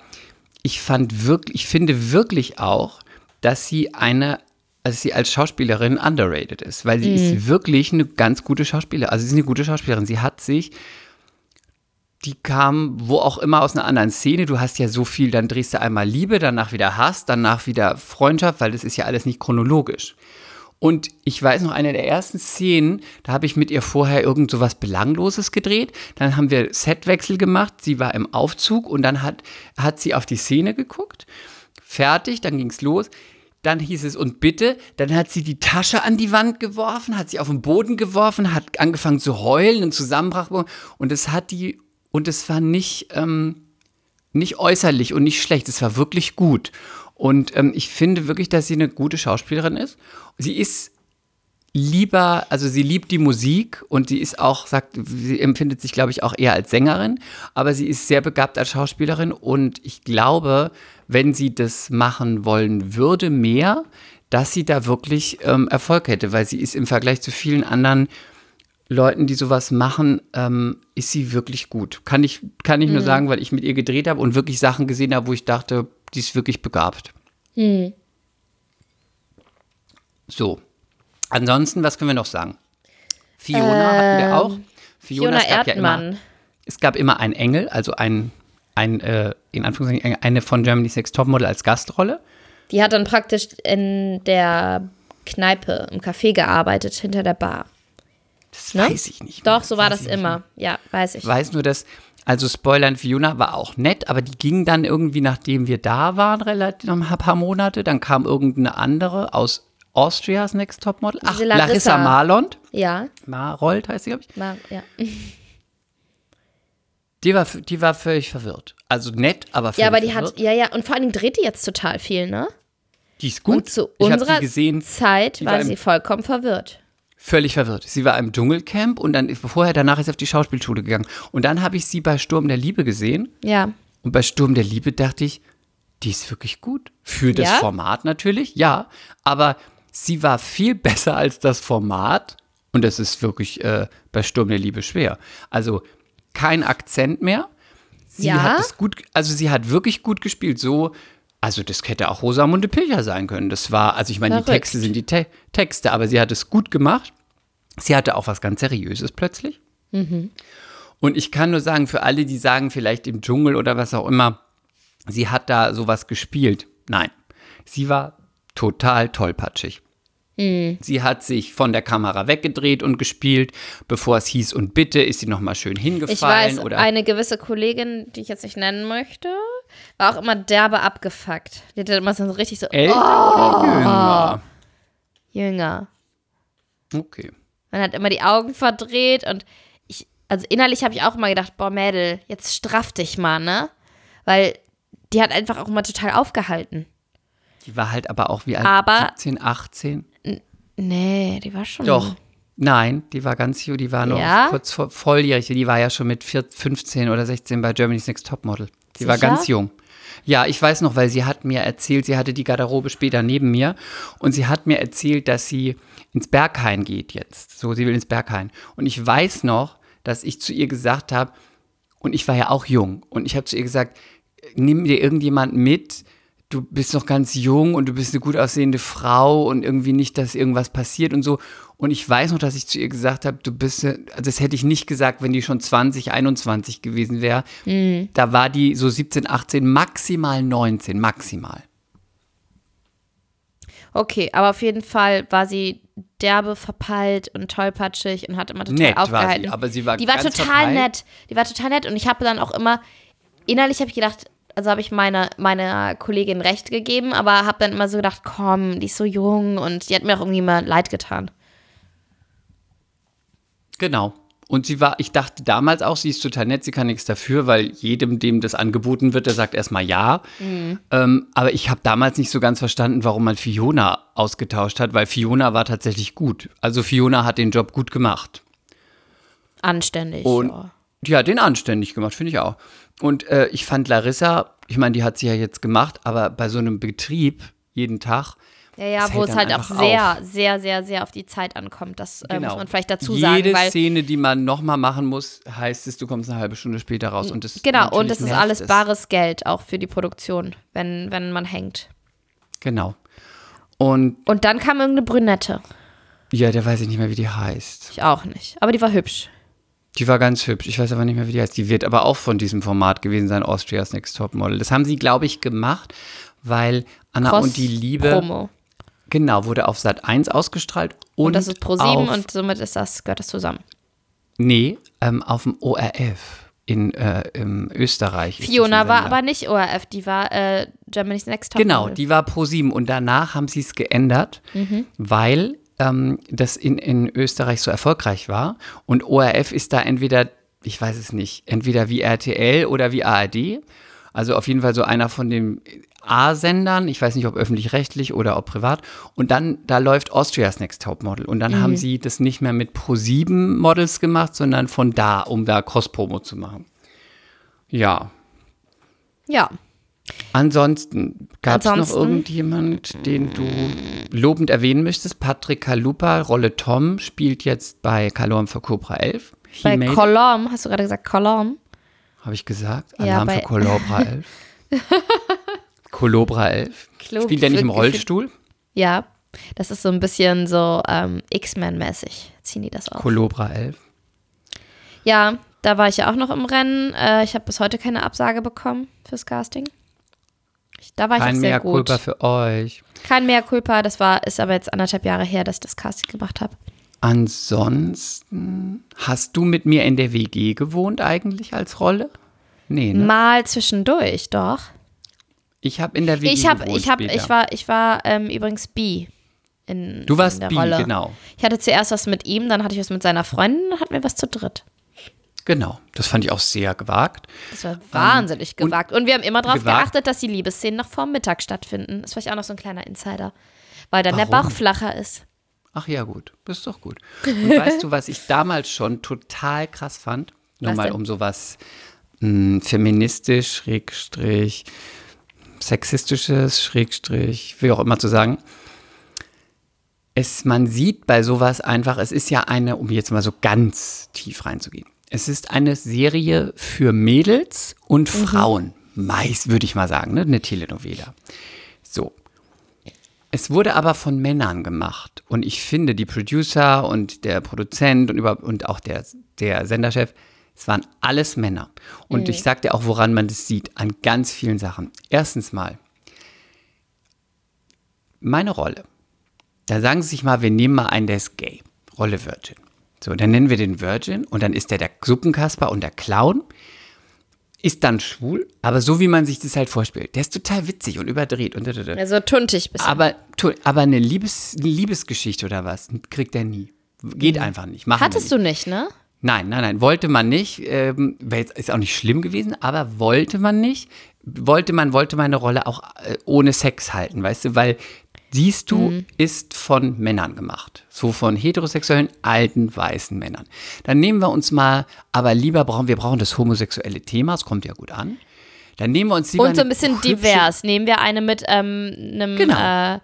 Ich fand wirklich, ich finde wirklich auch, dass sie eine, dass sie als Schauspielerin underrated ist, weil sie ist wirklich eine ganz gute Schauspielerin. Also sie ist eine gute Schauspielerin. Sie hat sich, die kam wo auch immer aus einer anderen Szene. Du hast ja so viel, dann drehst du einmal Liebe, danach wieder Hass, danach wieder Freundschaft, weil das ist ja alles nicht chronologisch. Und ich weiß noch, eine der ersten Szenen, da habe ich mit ihr vorher irgend so was Belangloses gedreht. Dann haben wir Setwechsel gemacht. Sie war im Aufzug und dann hat, hat sie auf die Szene geguckt. Fertig, dann ging es los. Dann hieß es, und bitte, dann hat sie die Tasche an die Wand geworfen, hat sie auf den Boden geworfen, hat angefangen zu heulen und Zusammenbrach. Und es hat die, und es war nicht, ähm, nicht äußerlich und nicht schlecht. Es war wirklich gut. Und ähm, ich finde wirklich, dass sie eine gute Schauspielerin ist. Sie ist lieber, also sie liebt die Musik und sie ist auch, sagt, sie empfindet sich, glaube ich, auch eher als Sängerin, aber sie ist sehr begabt als Schauspielerin und ich glaube, wenn sie das machen wollen würde, mehr, dass sie da wirklich ähm, Erfolg hätte, weil sie ist im Vergleich zu vielen anderen Leuten, die sowas machen, ähm, ist sie wirklich gut. Kann ich, kann ich nur sagen, weil ich mit ihr gedreht habe und wirklich Sachen gesehen habe, wo ich dachte, die ist wirklich begabt. So. Ansonsten, was können wir noch sagen? Fiona hatten wir auch. Fiona, es gab ja Erdmann. immer, es gab immer einen Engel, also ein, ein äh, in Anführungszeichen, eine von Germany's Next Topmodel als Gastrolle. Die hat dann praktisch in der Kneipe, im Café gearbeitet, hinter der Bar. Das Ne? weiß ich nicht. Doch, so war das immer. Ja, weiß ich. Ich weiß nur, dass, also Spoilern, Fiona war auch nett, aber die ging dann irgendwie, nachdem wir da waren, relativ ein paar Monate, dann kam irgendeine andere aus Austrias Next Topmodel. Ach, Diese Larissa, Larissa. Marlond. Ja, Marold heißt sie, glaube ich. war, ja. Die war, die war völlig verwirrt. Also nett, aber völlig Ja, aber die verwirrt. hat, ja, ja, und vor allen Dingen dreht die jetzt total viel, ne? Die ist gut. Und zu ich unserer gesehen, Zeit war war sie vollkommen verwirrt. Völlig verwirrt. Sie war im Dschungelcamp und dann vorher, danach ist sie auf die Schauspielschule gegangen. Und dann habe ich sie bei Sturm der Liebe gesehen. Ja. Und bei Sturm der Liebe dachte ich, die ist wirklich gut. Für das Ja? Format natürlich, ja. Aber sie war viel besser als das Format. Und das ist wirklich äh, bei Sturm der Liebe schwer. Also kein Akzent mehr. Sie Ja? hat es gut, also sie hat wirklich gut gespielt. So, also das hätte auch Rosamunde Pilcher sein können. Das war, also ich meine, die Verrückt. Texte sind die Te Texte, aber sie hat es gut gemacht. Sie hatte auch was ganz Seriöses plötzlich. Und ich kann nur sagen, für alle, die sagen, vielleicht im Dschungel oder was auch immer, sie hat da sowas gespielt. Nein, sie war total tollpatschig. Sie hat sich von der Kamera weggedreht und gespielt. Bevor es hieß und bitte, ist sie nochmal schön Ich hingefallen. weiß, oder eine gewisse Kollegin, die ich jetzt nicht nennen möchte, war auch immer derbe abgefuckt. Die hatte immer so richtig so älter Oh. oder jünger? jünger. Okay. Man hat immer die Augen verdreht und ich, also innerlich habe ich auch immer gedacht, boah, Mädel, jetzt straff dich mal, ne? Weil die hat einfach auch immer total aufgehalten. Die war halt aber auch wie alt? Aber- 17, 18? Nee, die war schon. Doch. Nein, die war ganz jung, die war noch Ja? kurz vor volljährig. Die war ja schon mit 14, 15 oder 16 bei Germany's Next Topmodel. Die war Sicher? ganz jung. Ja, ich weiß noch, weil sie hat mir erzählt, sie hatte die Garderobe später neben mir und sie hat mir erzählt, dass sie ins Berghain geht jetzt. So, sie will ins Berghain. Und ich weiß noch, dass ich zu ihr gesagt habe, und ich war ja auch jung, und ich habe zu ihr gesagt, nimm dir irgendjemand mit, du bist noch ganz jung und du bist eine gut aussehende Frau und irgendwie nicht, dass irgendwas passiert und so. Und ich weiß noch, dass ich zu ihr gesagt habe, du bist, also das hätte ich nicht gesagt, wenn die schon 20, 21 gewesen wäre. Da war die so 17, 18, maximal 19, maximal. Okay, aber auf jeden Fall war sie derbe verpeilt und tollpatschig und hat immer total Nett war sie, aufgehalten. aber sie war Die war ganz total verpeilt. nett. Die war total nett und ich habe dann auch immer innerlich habe ich gedacht, also habe ich meiner meiner Kollegin recht gegeben, aber habe dann immer so gedacht, komm, die ist so jung und die hat mir auch irgendwie mal leid getan. Genau. Und sie war, ich dachte damals auch, sie ist total nett, sie kann nichts dafür, weil jedem, dem das angeboten wird, der sagt erstmal ja. Ähm, aber ich habe damals nicht so ganz verstanden, warum man Fiona ausgetauscht hat, weil Fiona war tatsächlich gut. Also Fiona hat den Job gut gemacht. Anständig. Und ja. die hat den anständig gemacht, finde ich auch. Und äh, ich fand Larissa, ich meine, die hat sie ja jetzt gemacht, aber bei so einem Betrieb jeden Tag. Ja, ja, das wo es halt auch sehr, auf. sehr, sehr, sehr auf die Zeit ankommt. Das äh, Genau. muss man vielleicht dazu Jede sagen, weil Szene, die man nochmal machen muss, heißt es, du kommst eine halbe Stunde später raus. Und das genau und es ist alles es. bares Geld auch für die Produktion, wenn wenn man hängt. Genau. Und Und dann kam irgendeine Brünette. ja, der weiß ich nicht mehr, wie die heißt. Ich auch nicht, aber die war hübsch. Die war ganz hübsch. Ich weiß aber nicht mehr, wie die heißt. Die wird aber auch von diesem Format gewesen sein, Austria's Next Top Model. Das haben sie, glaube ich, gemacht, weil Anna Cross und die Liebe, Promo. genau, wurde auf Sat 1 ausgestrahlt. Und, Und, das ist Pro 7 auf, und somit ist das, gehört das zusammen. Nee, ähm, auf dem ORF in äh, Österreich. Fiona war aber nicht ORF, die war äh, Germany's Next Top Genau, Model. die war Pro 7 und danach haben sie es geändert, Mhm. weil ähm, das in, in Österreich so erfolgreich war. Und ORF ist da entweder, ich weiß es nicht, entweder wie RTL oder wie ARD. Also auf jeden Fall so einer von den A-Sendern, ich weiß nicht, ob öffentlich-rechtlich oder ob privat. Und dann, da läuft Austria's Next Top Model. Und dann Mhm. haben sie das nicht mehr mit Pro 7 Models gemacht, sondern von da, um da Cross-Promo zu machen. Ja, Ja. Ansonsten, gab es noch irgendjemand, den du lobend erwähnen möchtest? Patrick Kalupa, Rolle Tom, spielt jetzt bei Kalorm für Cobra 11. He Bei Colomb, hast du gerade gesagt Colomb? Habe ich gesagt? Ja, Alarm bei- für Colobra 11. Colobra 11. Klo- Spielt er nicht im Rollstuhl? Ja, das ist so ein bisschen so ähm, X-Men-mäßig. Ziehen die das auf. Colobra 11. Ja, da war ich ja auch noch im Rennen. Äh, ich habe bis heute keine Absage bekommen fürs Casting. Ich, da war ich Kein auch sehr mehr gut. Culpa für euch. Kein mehr Culpa. Das war, ist aber jetzt anderthalb Jahre her, dass ich das Casting gemacht habe. Ansonsten, hast du mit mir in der WG gewohnt eigentlich als Rolle? Nee, ne? Mal zwischendurch, doch. Ich habe in der WG Ich habe, gewohnt ich später. ich war, ich war ähm, übrigens bi. In, Du warst in der bi, Rolle. genau. Ich hatte zuerst was mit ihm, dann hatte ich was mit seiner Freundin, dann hatten wir was zu dritt. Genau, das fand ich auch sehr gewagt. Das war wahnsinnig Ähm, gewagt. Und wir haben immer darauf geachtet, dass die Liebesszenen noch vor Mittag stattfinden. Das war ich auch noch so ein kleiner Insider. Weil dann der Warum? Bauch flacher ist. Ach ja, gut, das ist doch gut. Und weißt du, was ich damals schon total krass fand? Nur Was mal denn? um sowas mh, feministisch, Schrägstrich, sexistisches, Schrägstrich, wie auch immer zu sagen. Es, man sieht bei sowas einfach, es ist ja eine, um jetzt mal so ganz tief reinzugehen, es ist eine Serie für Mädels und Frauen. Meist, würde ich mal sagen, ne? eine Telenovela. So, es wurde aber von Männern gemacht. Und ich finde, die Producer und der Produzent und, über, und auch der, der Senderchef, es waren alles Männer. Und ich sag dir auch, woran man das sieht, an ganz vielen Sachen. Erstens mal, meine Rolle. Da sagen sie sich mal, wir nehmen mal einen, der ist gay. Rolle Virgin. So, dann nennen wir den Virgin und dann ist der der Suppenkasper und der Clown. Ist dann schwul, aber so wie man sich das halt vorspielt. Der ist total witzig und überdreht und da, da. Also tuntig bisschen. Aber, aber eine, Liebes, eine Liebesgeschichte oder was kriegt er nie. Geht einfach nicht. Machen Hattest nicht. du nicht, ne? Nein, nein, nein. Wollte man nicht. Ähm, ist auch nicht schlimm gewesen, aber wollte man nicht. Wollte man, wollte meine Rolle auch äh, ohne Sex halten, weißt du, weil siehst du, Mhm. ist von Männern gemacht. So von heterosexuellen, alten, weißen Männern. Dann nehmen wir uns mal, aber lieber brauchen wir brauchen das homosexuelle Thema, es kommt ja gut an. Dann nehmen wir uns lieber Und so ein bisschen divers. Nehmen wir eine mit ähm, einem Genau. äh,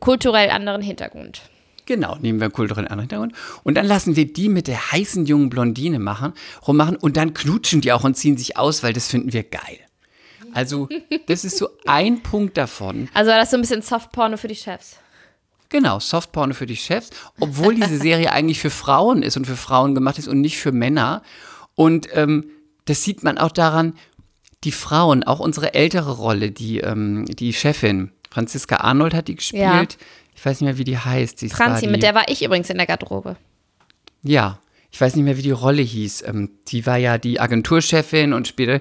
kulturell anderen Hintergrund. Genau, nehmen wir einen kulturellen anderen Hintergrund. Und dann lassen wir die mit der heißen jungen Blondine machen, rummachen und dann knutschen die auch und ziehen sich aus, weil das finden wir geil. Also, das ist so ein Punkt davon. Also war das so ein bisschen Softporno für die Chefs. Genau, Softporno für die Chefs, obwohl diese Serie eigentlich für Frauen ist und für Frauen gemacht ist und nicht für Männer. Und ähm, das sieht man auch daran, die Frauen, auch unsere ältere Rolle, die, ähm, die Chefin, Franziska Arnold hat die gespielt. Ja. Ich weiß nicht mehr, wie die heißt. Sie Franzi, die, mit der war ich übrigens in der Garderobe. Ja, ich weiß nicht mehr, wie die Rolle hieß. Ähm, die war ja die Agenturchefin und später.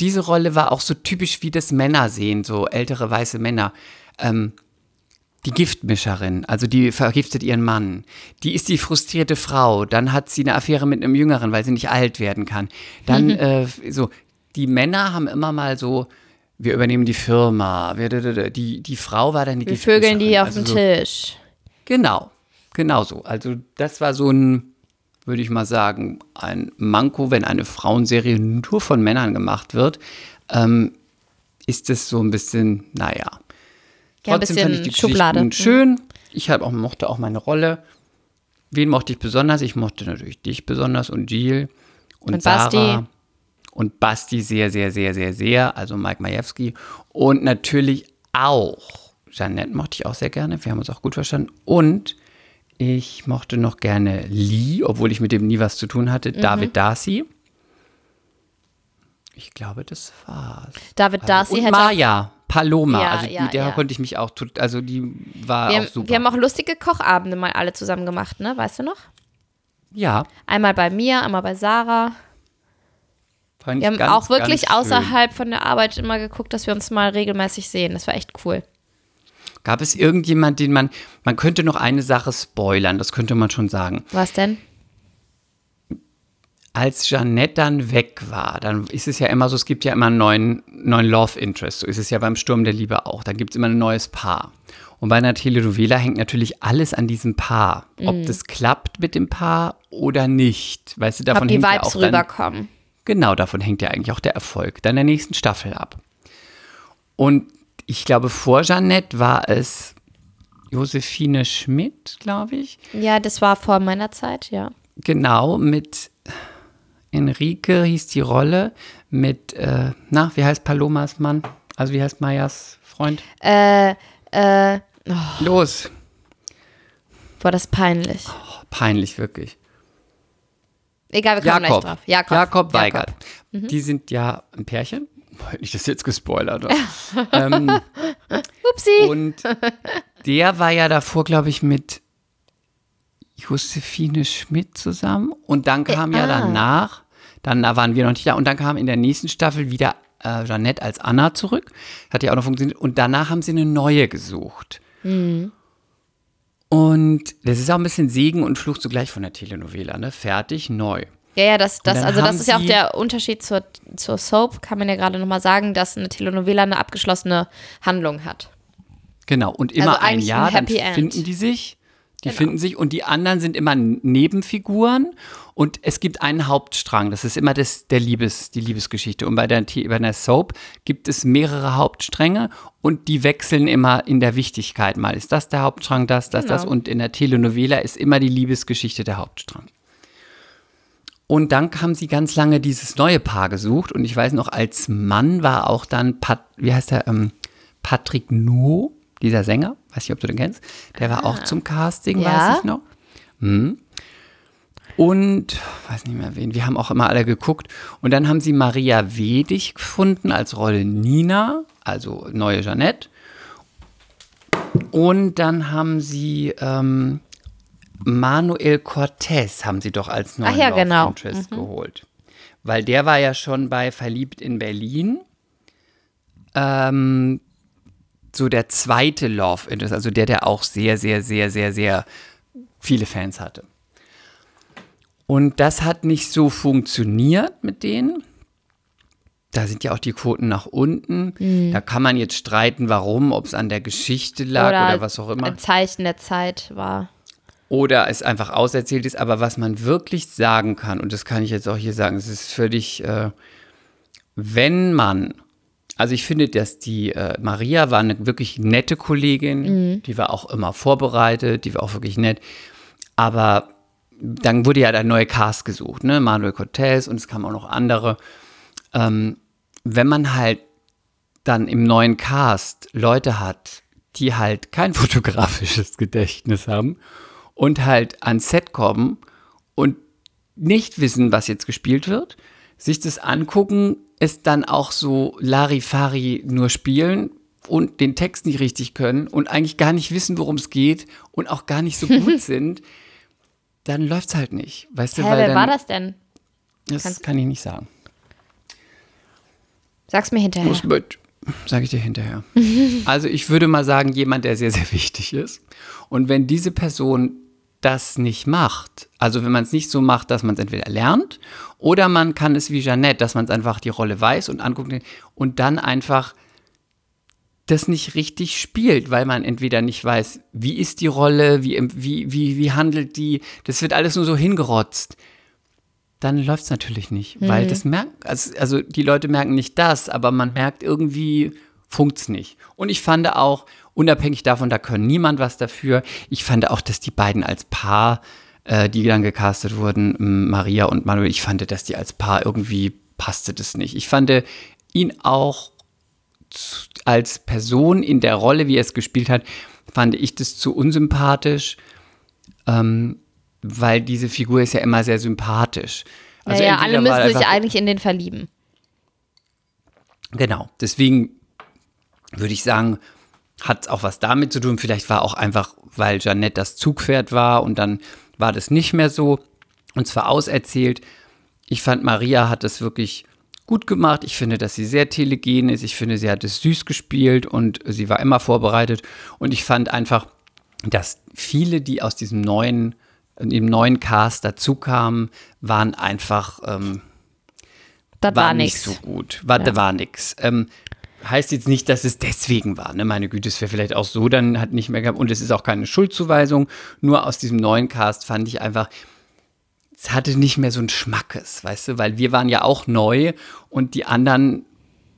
Diese Rolle war auch so typisch wie das Männer sehen, so ältere weiße Männer. Ähm, die Giftmischerin, also die vergiftet ihren Mann. Die ist die frustrierte Frau. Dann hat sie eine Affäre mit einem Jüngeren, weil sie nicht alt werden kann. Dann äh, so, die Männer haben immer mal so, wir übernehmen die Firma. Wir, die, die Frau war dann die Wir vögeln die Giftmischerin. auf den Also so- Tisch. Genau, genau so. Also das war so ein, würde ich mal sagen, ein Manko, wenn eine Frauenserie nur von Männern gemacht wird, ähm, ist es so ein bisschen, naja. Ja, ein Trotzdem fand bisschen ich die Schublade. Mhm. Geschichten schön. Ich hab auch, mochte auch meine Rolle. Wen mochte ich besonders? Ich mochte natürlich dich besonders und Jill und, Und Sarah. Basti. Und Basti sehr, sehr, sehr, sehr, sehr. Also Mike Majewski. Und natürlich auch Jeanette mochte ich auch sehr gerne. Wir haben uns auch gut verstanden. Und ich mochte noch gerne Lee, obwohl ich mit dem nie was zu tun hatte. Mhm. David Darcy. Ich glaube, das war's. David Darcy und hätte auch, Maya, Paloma. Ja, also ja, mit der ja. konnte ich mich auch, also die war wir, auch haben, super. wir haben auch lustige Kochabende mal alle zusammen gemacht, ne? Weißt du noch? ja, Einmal bei mir, einmal bei Sarah. fand Wir haben ganz, auch wirklich außerhalb von der Arbeit immer geguckt, dass wir uns mal regelmäßig sehen. Das war echt cool. Gab es irgendjemand, den man, man könnte noch eine Sache spoilern, das könnte man schon sagen. Was denn? Als Jeanette dann weg war, dann ist es ja immer so, es gibt ja immer einen neuen, neuen Love Interest. So ist es ja beim Sturm der Liebe auch. Dann gibt es immer ein neues Paar. Und bei einer Telenovela hängt natürlich alles an diesem Paar. Ob Mhm. das klappt mit dem Paar oder nicht. Weißt du, davon Ob die hängt ja Vibes auch dann, rüberkommen. Genau, davon hängt ja eigentlich auch der Erfolg dann der nächsten Staffel ab. Und ich glaube, vor Jeannette war es Josephine Schmidt, glaube ich. Ja, das war vor meiner Zeit, ja. Genau, mit Enrique hieß die Rolle, mit, äh, na, wie heißt Palomas Mann? Also wie heißt Mayas Freund? Äh, äh, Los. boah, das peinlich. Oh, peinlich, wirklich. Egal, wir kommen Jakob. gleich drauf. Jakob. Jakob Weigert. Mhm. Die sind ja ein Pärchen. Nicht, dass jetzt gespoilert wird. ähm, Upsi. und der war ja davor, glaube ich, mit Josephine Schmidt zusammen. Und dann kam ja ah. danach, dann da waren wir noch nicht da. Und dann kam in der nächsten Staffel wieder äh, Jeanette als Anna zurück. Hat ja auch noch funktioniert. Und danach haben sie eine neue gesucht. Mhm. Und das ist auch ein bisschen Segen und Fluch zugleich von der Telenovela, ne? Fertig, neu. Ja, ja, das, das, also das ist ja auch der Unterschied zur, zur Soap, kann man ja gerade nochmal sagen, dass eine Telenovela eine abgeschlossene Handlung hat. Genau, und immer Also ein Jahr, ein dann End. finden die sich. Die Genau. finden sich und die anderen sind immer Nebenfiguren und es gibt einen Hauptstrang. Das ist immer das, der Liebes, die Liebesgeschichte. Und bei der, bei der Soap gibt es mehrere Hauptstränge und die wechseln immer in der Wichtigkeit. Mal ist das der Hauptstrang, das, das, das. Genau. Und in der Telenovela ist immer die Liebesgeschichte der Hauptstrang. Und dann haben sie ganz lange dieses neue Paar gesucht. Und ich weiß noch, als Mann war auch dann, Pat, wie heißt der, ähm, Patrick No, dieser Sänger, weiß nicht, ob du den kennst, der war auch zum Casting, Ah. Ja. weiß ich noch. Mhm. Und, weiß nicht mehr wen, wir haben auch immer alle geguckt. Und dann haben sie Maria Wedig gefunden als Rolle Nina, also neue Jeanette. Und dann haben sie ähm, Manuel Cortez haben sie doch als neuen Ach ja, Love genau. Interest geholt. Weil der war ja schon bei Verliebt in Berlin. Ähm, so der zweite Love Interest, also der, der auch sehr, sehr, sehr, sehr, sehr viele Fans hatte. Und das hat nicht so funktioniert mit denen. Da sind ja auch die Quoten nach unten. Da kann man jetzt streiten, warum, ob es an der Geschichte lag oder, was auch immer ein Zeichen der Zeit war. Oder es einfach auserzählt ist. Aber was man wirklich sagen kann, und das kann ich jetzt auch hier sagen, es ist völlig, äh, wenn man, also ich finde, dass die äh, Maria war eine wirklich nette Kollegin, die war auch immer vorbereitet, die war auch wirklich nett. Aber dann wurde ja der neue Cast gesucht, ne? Manuel Cortez und es kamen auch noch andere. Ähm, wenn man halt dann im neuen Cast Leute hat, die halt kein fotografisches Gedächtnis haben und halt ans Set kommen und nicht wissen, was jetzt gespielt wird, sich das angucken, es dann auch so Larifari nur spielen und den Text nicht richtig können und eigentlich gar nicht wissen, worum es geht und auch gar nicht so gut sind, dann läuft's halt nicht. Weißt du, Hä, weil wer dann, war das denn? Das kann ich nicht sagen. Sag's mir hinterher. Muss mit, sage ich dir hinterher. also ich würde mal sagen, jemand, der sehr, sehr wichtig ist. Und wenn diese Person das nicht macht, also wenn man es nicht so macht, dass man es entweder lernt oder man kann es wie Jeannette, dass man es einfach die Rolle weiß und anguckt und dann einfach das nicht richtig spielt, weil man entweder nicht weiß, wie ist die Rolle, wie, wie, wie, wie handelt die, das wird alles nur so hingerotzt dann läuft es natürlich nicht, weil das merkt, also, also die Leute merken nicht das, aber man merkt irgendwie, funkt's nicht. Und ich fand auch, unabhängig davon, da können niemand was dafür, ich fand auch, dass die beiden als Paar, äh, die dann gecastet wurden, Maria und Manuel, ich fand, dass die als Paar irgendwie passte das nicht. Ich fand ihn auch als Person in der Rolle, wie er es gespielt hat, fand ich das zu unsympathisch. Ähm, weil diese Figur ist ja immer sehr sympathisch. Also ja, ja, entweder alle müssen sich eigentlich in den verlieben. Genau, deswegen würde ich sagen, hat auch was damit zu tun. Vielleicht war auch einfach, weil Jeannette das Zugpferd war und dann war das nicht mehr so. Und zwar auserzählt. Ich fand, Maria hat das wirklich gut gemacht. Ich finde, dass sie sehr telegen ist. Ich finde, sie hat es süß gespielt und sie war immer vorbereitet. Und ich fand einfach, dass viele, die aus diesem neuen, im neuen Cast dazukamen, waren einfach ähm, Das war, war nicht nichts. so gut. War, Ja. war nix. Ähm, heißt jetzt nicht, dass es deswegen war. Ne? Meine Güte, es wäre vielleicht auch so, dann hat nicht mehr gehabt. Und es ist auch keine Schuldzuweisung. Nur aus diesem neuen Cast fand ich einfach, es hatte nicht mehr so ein Schmackes, weißt du, weil wir waren ja auch neu und die anderen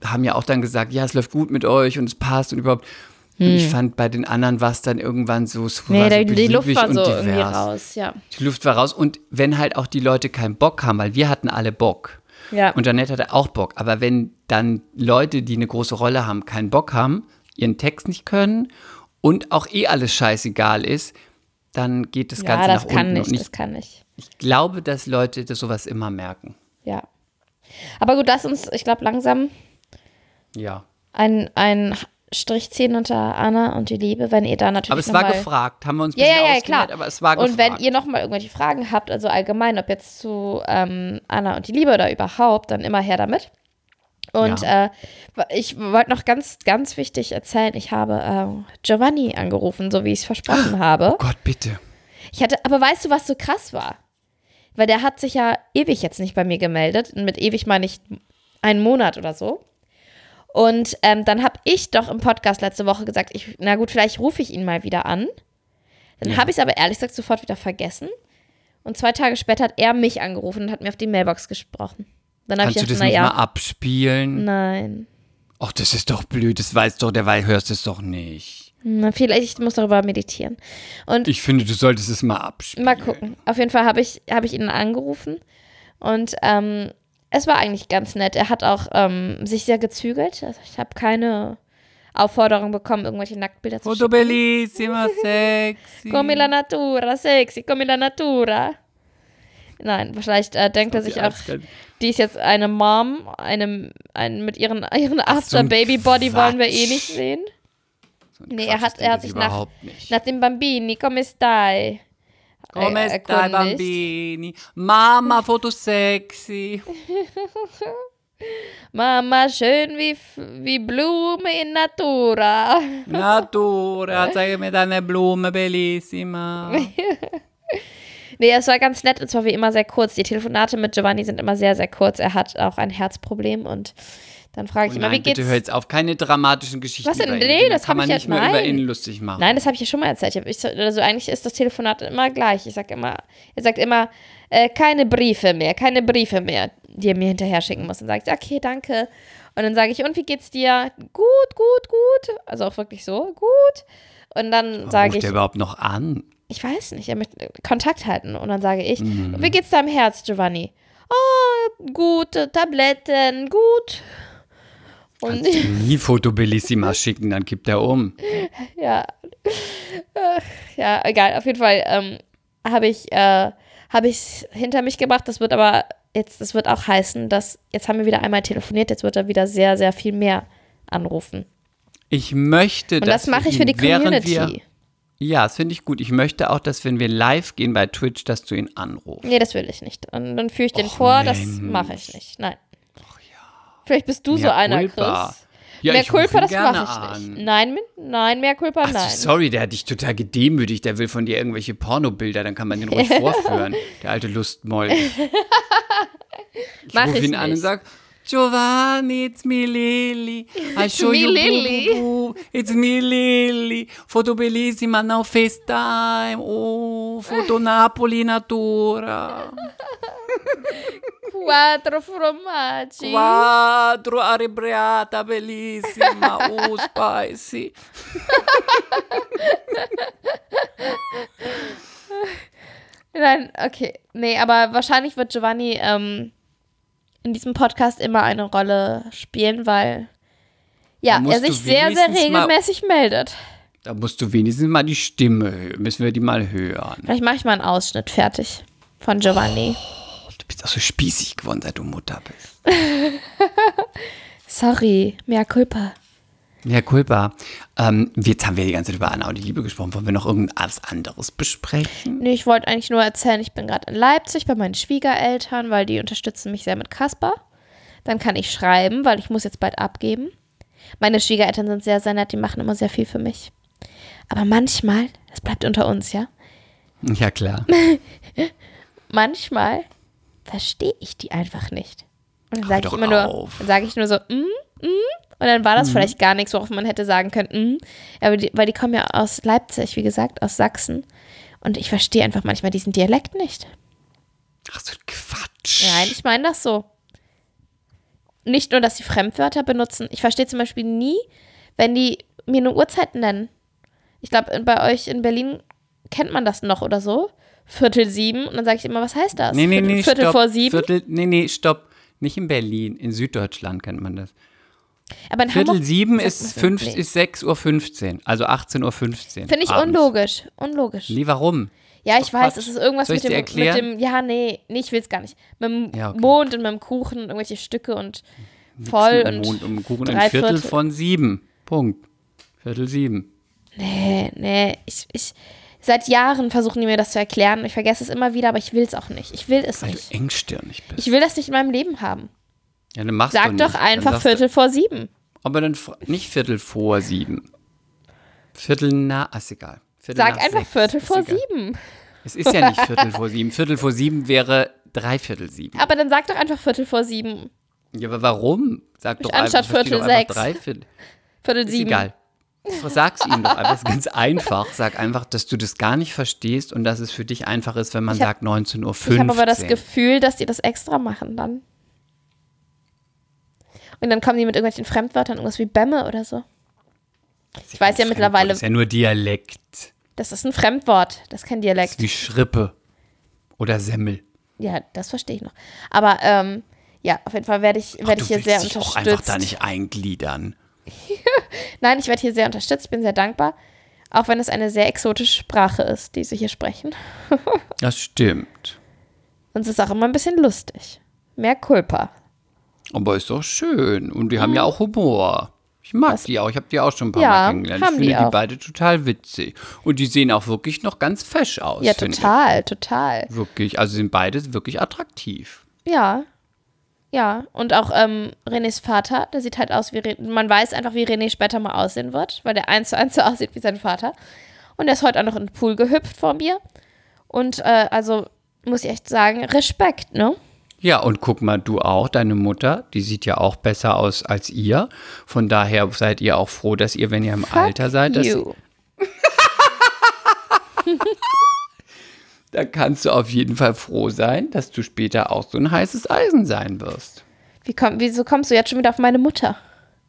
haben ja auch dann gesagt, ja, es läuft gut mit euch und es passt und überhaupt. Und ich fand, bei den anderen war es dann irgendwann so, es Hm. Nee, war so die, Luft war so irgendwie divers. raus, ja. Die Luft war raus. Und wenn halt auch die Leute keinen Bock haben, weil wir hatten alle Bock. Ja. Und Janette hatte auch Bock. Aber wenn dann Leute, die eine große Rolle haben, keinen Bock haben, ihren Text nicht können und auch eh alles scheißegal ist, dann geht das Ganze ja, das nach kann unten. nicht, ich, das kann nicht. ich glaube, dass Leute das sowas immer merken. Ja. Aber gut, lass uns, ich glaube, langsam Ja. ein, ein Strich ziehen unter Anna und die Liebe, wenn ihr da natürlich Aber es war gefragt, haben wir uns ein Ja, bisschen ja, ja, klar. aber es war Und gefragt. wenn ihr noch mal irgendwelche Fragen habt, also allgemein, ob jetzt zu ähm, Anna und die Liebe oder überhaupt, dann immer her damit. Und Ja. äh, ich wollte noch ganz, ganz wichtig erzählen, ich habe äh, Giovanni angerufen, so wie ich es versprochen habe. oh Gott, bitte. Ich hatte, aber weißt du, was so krass war? Weil der hat sich ja ewig jetzt nicht bei mir gemeldet. Und mit ewig meine ich einen Monat oder so. Und ähm, dann habe ich doch im Podcast letzte Woche gesagt, ich, na gut, vielleicht rufe ich ihn mal wieder an. Dann Ja. habe ich es aber ehrlich gesagt sofort wieder vergessen. Und zwei Tage später hat er mich angerufen und hat mir auf die Mailbox gesprochen. Dann habe ich Kannst du gedacht, das nicht mal naja, abspielen? nein. Ach, das ist doch blöd, das weiß doch, der Weil hörst es doch nicht. Na, vielleicht ich muss darüber meditieren. Und Ich finde, du solltest es mal abspielen. Mal gucken. Auf jeden Fall habe ich, hab ich ihn angerufen und ähm, es war eigentlich ganz nett. Er hat auch ähm, sich sehr gezügelt. Also ich habe keine Aufforderung bekommen, irgendwelche Nacktbilder zu Foto bellissima, sexy. Come la natura, sexy, come la natura. Nein, vielleicht äh, denkt er sich auch, die ist jetzt eine Mom, eine, ein, mit ihren, ihren so After-Baby-Body wollen wir eh nicht sehen. Nee, er hat, er hat sich nach, nach dem Bambini, come stai? Come äh, stai, erkundigt. bambini? Mama, Foto sexy. Mama, schön wie, wie Blume in Natura. Natura, zeige mir deine Blume, bellissima. Nee, es war ganz nett und zwar wie immer sehr kurz. Die Telefonate mit Giovanni sind immer sehr, sehr kurz. Er hat auch ein Herzproblem und dann frage ich Oh immer, nein, wie geht's? bitte hör jetzt auf, keine dramatischen Geschichten Was denn? Nee, das kann man ich nicht ja- mehr über ihn lustig machen. Nein, das habe ich ja schon mal erzählt. Ich also eigentlich ist das Telefonat immer gleich. Ich sag immer, er sagt immer, äh, keine Briefe mehr, keine Briefe mehr, die er mir hinterher schicken muss. Dann sage ich, okay, danke. Und dann sage ich, und wie geht's dir? Gut, gut, gut. Also auch wirklich so, gut. Und dann sage ruft ich, der überhaupt noch an? ich weiß nicht, er möchte Kontakt halten. Und dann sage ich, Mhm. wie geht's deinem Herz, Giovanni? Oh, gut, Tabletten, gut. Und Kannst nie Foto bellissima schicken, dann kippt er um. ja, ja, egal. Auf jeden Fall ähm, habe ich äh, habe ich hinter mich gebracht. Das wird aber jetzt, das wird auch heißen, dass jetzt haben wir wieder einmal telefoniert. Jetzt wird er wieder sehr, sehr viel mehr anrufen. Ich möchte, Und das mache ich für die Community. Wir, ja, das finde ich gut. Ich möchte auch, dass wenn wir live gehen bei Twitch, dass du ihn anrufst. Nee, das will ich nicht. Und dann führe ich den Och, vor. Das Mensch. mache ich nicht. Nein. Vielleicht bist du so Mehr einer, Culpa. Chris. Ja, mehr Culpa, das mache ich nicht. an. Nein, nein, mehr Culpa, nein. sorry, der hat dich total gedemütigt. Der will von dir irgendwelche Pornobilder, dann kann man den ruhig vorführen. Der alte Lustmoll. Ich Mach rufe ich ihn an und nicht. Giovanni, it's me Lily. I show me, you Lily. boo, boo, boo. It's me Lily. Foto bellissima now FaceTime. Oh, foto Napoli natura. Quattro formaggi. Quattro arrabbiata bellissima. Oh, spicy. Nein, okay. Nee, aber wahrscheinlich wird Giovanni ähm, in diesem Podcast immer eine Rolle spielen, weil ja, er sich sehr, sehr wenigstens mal- regelmäßig meldet. Da musst du wenigstens mal die Stimme hören. Müssen wir die mal hören. Vielleicht mache ich mal einen Ausschnitt fertig von Giovanni. Du bist auch so spießig geworden, seit du Mutter bist. Sorry, mea culpa. Ja, culpa. Ähm, jetzt haben wir die ganze Zeit über Anna und die Liebe gesprochen. Wollen wir noch irgendwas anderes besprechen? Nee, ich wollte eigentlich nur erzählen, ich bin gerade in Leipzig bei meinen Schwiegereltern, weil die unterstützen mich sehr mit Kasper. Dann kann ich schreiben, weil ich muss jetzt bald abgeben. Meine Schwiegereltern sind sehr, sehr nett, die machen immer sehr viel für mich. Aber manchmal, das bleibt unter uns, ja, Ja, klar. manchmal verstehe ich die einfach nicht. Und dann sage ich immer nur, auf. dann sage ich nur so, mm, mm. Und dann war das vielleicht gar nichts, worauf man hätte sagen können, mm. Aber die, weil die kommen ja aus Leipzig, wie gesagt, aus Sachsen. Und ich verstehe einfach manchmal diesen Dialekt nicht. Ach so, Quatsch. Nein, ich meine das so. nicht nur, dass sie Fremdwörter benutzen. Ich verstehe zum Beispiel nie, wenn die mir eine Uhrzeit nennen. Ich glaube, bei euch in Berlin kennt man das noch oder so. Viertel sieben. Und dann sage ich immer, was heißt das? Nee, nee, Viertel, nee, Viertel stopp. vor sieben. Viertel, nee, nee, stopp. Nicht in Berlin, in Süddeutschland kennt man das. Aber Viertel Hamburg sieben ist, fünf, Nee. ist 6.15 Uhr, also 18.15 Uhr. Finde ich abends. unlogisch. Unlogisch. Nee, warum? Ja, ich doch weiß, es ist irgendwas mit dem, mit dem. Ja, nee, nee, ich will es gar nicht. Mit dem Ja, okay. Mond und mit dem Kuchen und irgendwelche Stücke und voll und. Mond den Kuchen. Ein Viertel Viertel. von sieben. Punkt. Viertel sieben. Nee, nee, ich, ich. Seit Jahren versuchen die mir das zu erklären und ich vergesse es immer wieder, aber ich will es auch nicht. Ich will es Weil nicht. du engstirnig bist. Ich will das nicht in meinem Leben haben. Ja, dann machst Sag du nicht. doch einfach Viertel vor sieben. Aber dann nicht Viertel vor sieben. Viertel nach, ist egal. Viertel Sag einfach sechs, Viertel vor egal. sieben. Es ist ja nicht Viertel vor sieben. Viertel vor sieben wäre Dreiviertel sieben. Aber dann sag doch einfach Viertel vor sieben. Ja, aber warum? Sag doch Anstatt einfach, Viertel doch einfach sechs. Dreiviertel. Viertel Ist sieben. egal. Sag's ihm doch einfach. Es ist ganz einfach. Sag einfach, dass du das gar nicht verstehst und dass es für dich einfach ist, wenn man hab- sagt 19.15 Uhr. Ich habe aber das Gefühl, dass die das extra machen dann. Und dann kommen die mit irgendwelchen Fremdwörtern, irgendwas wie Bämme oder so. Ich weiß ja mittlerweile, Das ist ja nur Dialekt. das ist ein Fremdwort, das ist kein Das ist Dialekt. wie Schrippe oder Semmel. Ja, das verstehe ich noch. Aber ähm, ja, auf jeden Fall werde ich, werde ich du hier sehr dich auch einfach unterstützt. da nicht eingliedern. Nein, ich werde hier sehr unterstützt, ich bin sehr dankbar. Auch wenn es eine sehr exotische Sprache ist, die sie hier sprechen. Das stimmt. Und es ist auch immer ein bisschen lustig. Mehr Culpa. Aber ist doch schön. Und die haben ja auch Humor. Ich mag die auch. Ich habe die auch schon ein paar Ja, Mal kennengelernt. Ich haben finde die die, beide total witzig. Und die sehen auch wirklich noch ganz fesch aus. Ja, finde ich. total, total. Wirklich. Also sind beide wirklich attraktiv. Ja. Ja. Und auch ähm, Renés Vater, der sieht halt aus wie René. Man weiß einfach, wie René später mal aussehen wird, weil der eins zu eins so aussieht wie sein Vater. Und er ist heute auch noch in den Pool gehüpft vor mir. Und äh, also muss ich echt sagen, Respekt, ne? Ja, und guck mal, du auch, deine Mutter, die sieht ja auch besser aus als ihr. Von daher seid ihr auch froh, dass ihr, wenn ihr im Alter seid, dass, you. da kannst du auf jeden Fall froh sein, dass du später auch so ein heißes Eisen sein wirst. Wie komm, wieso kommst du jetzt schon wieder auf meine Mutter?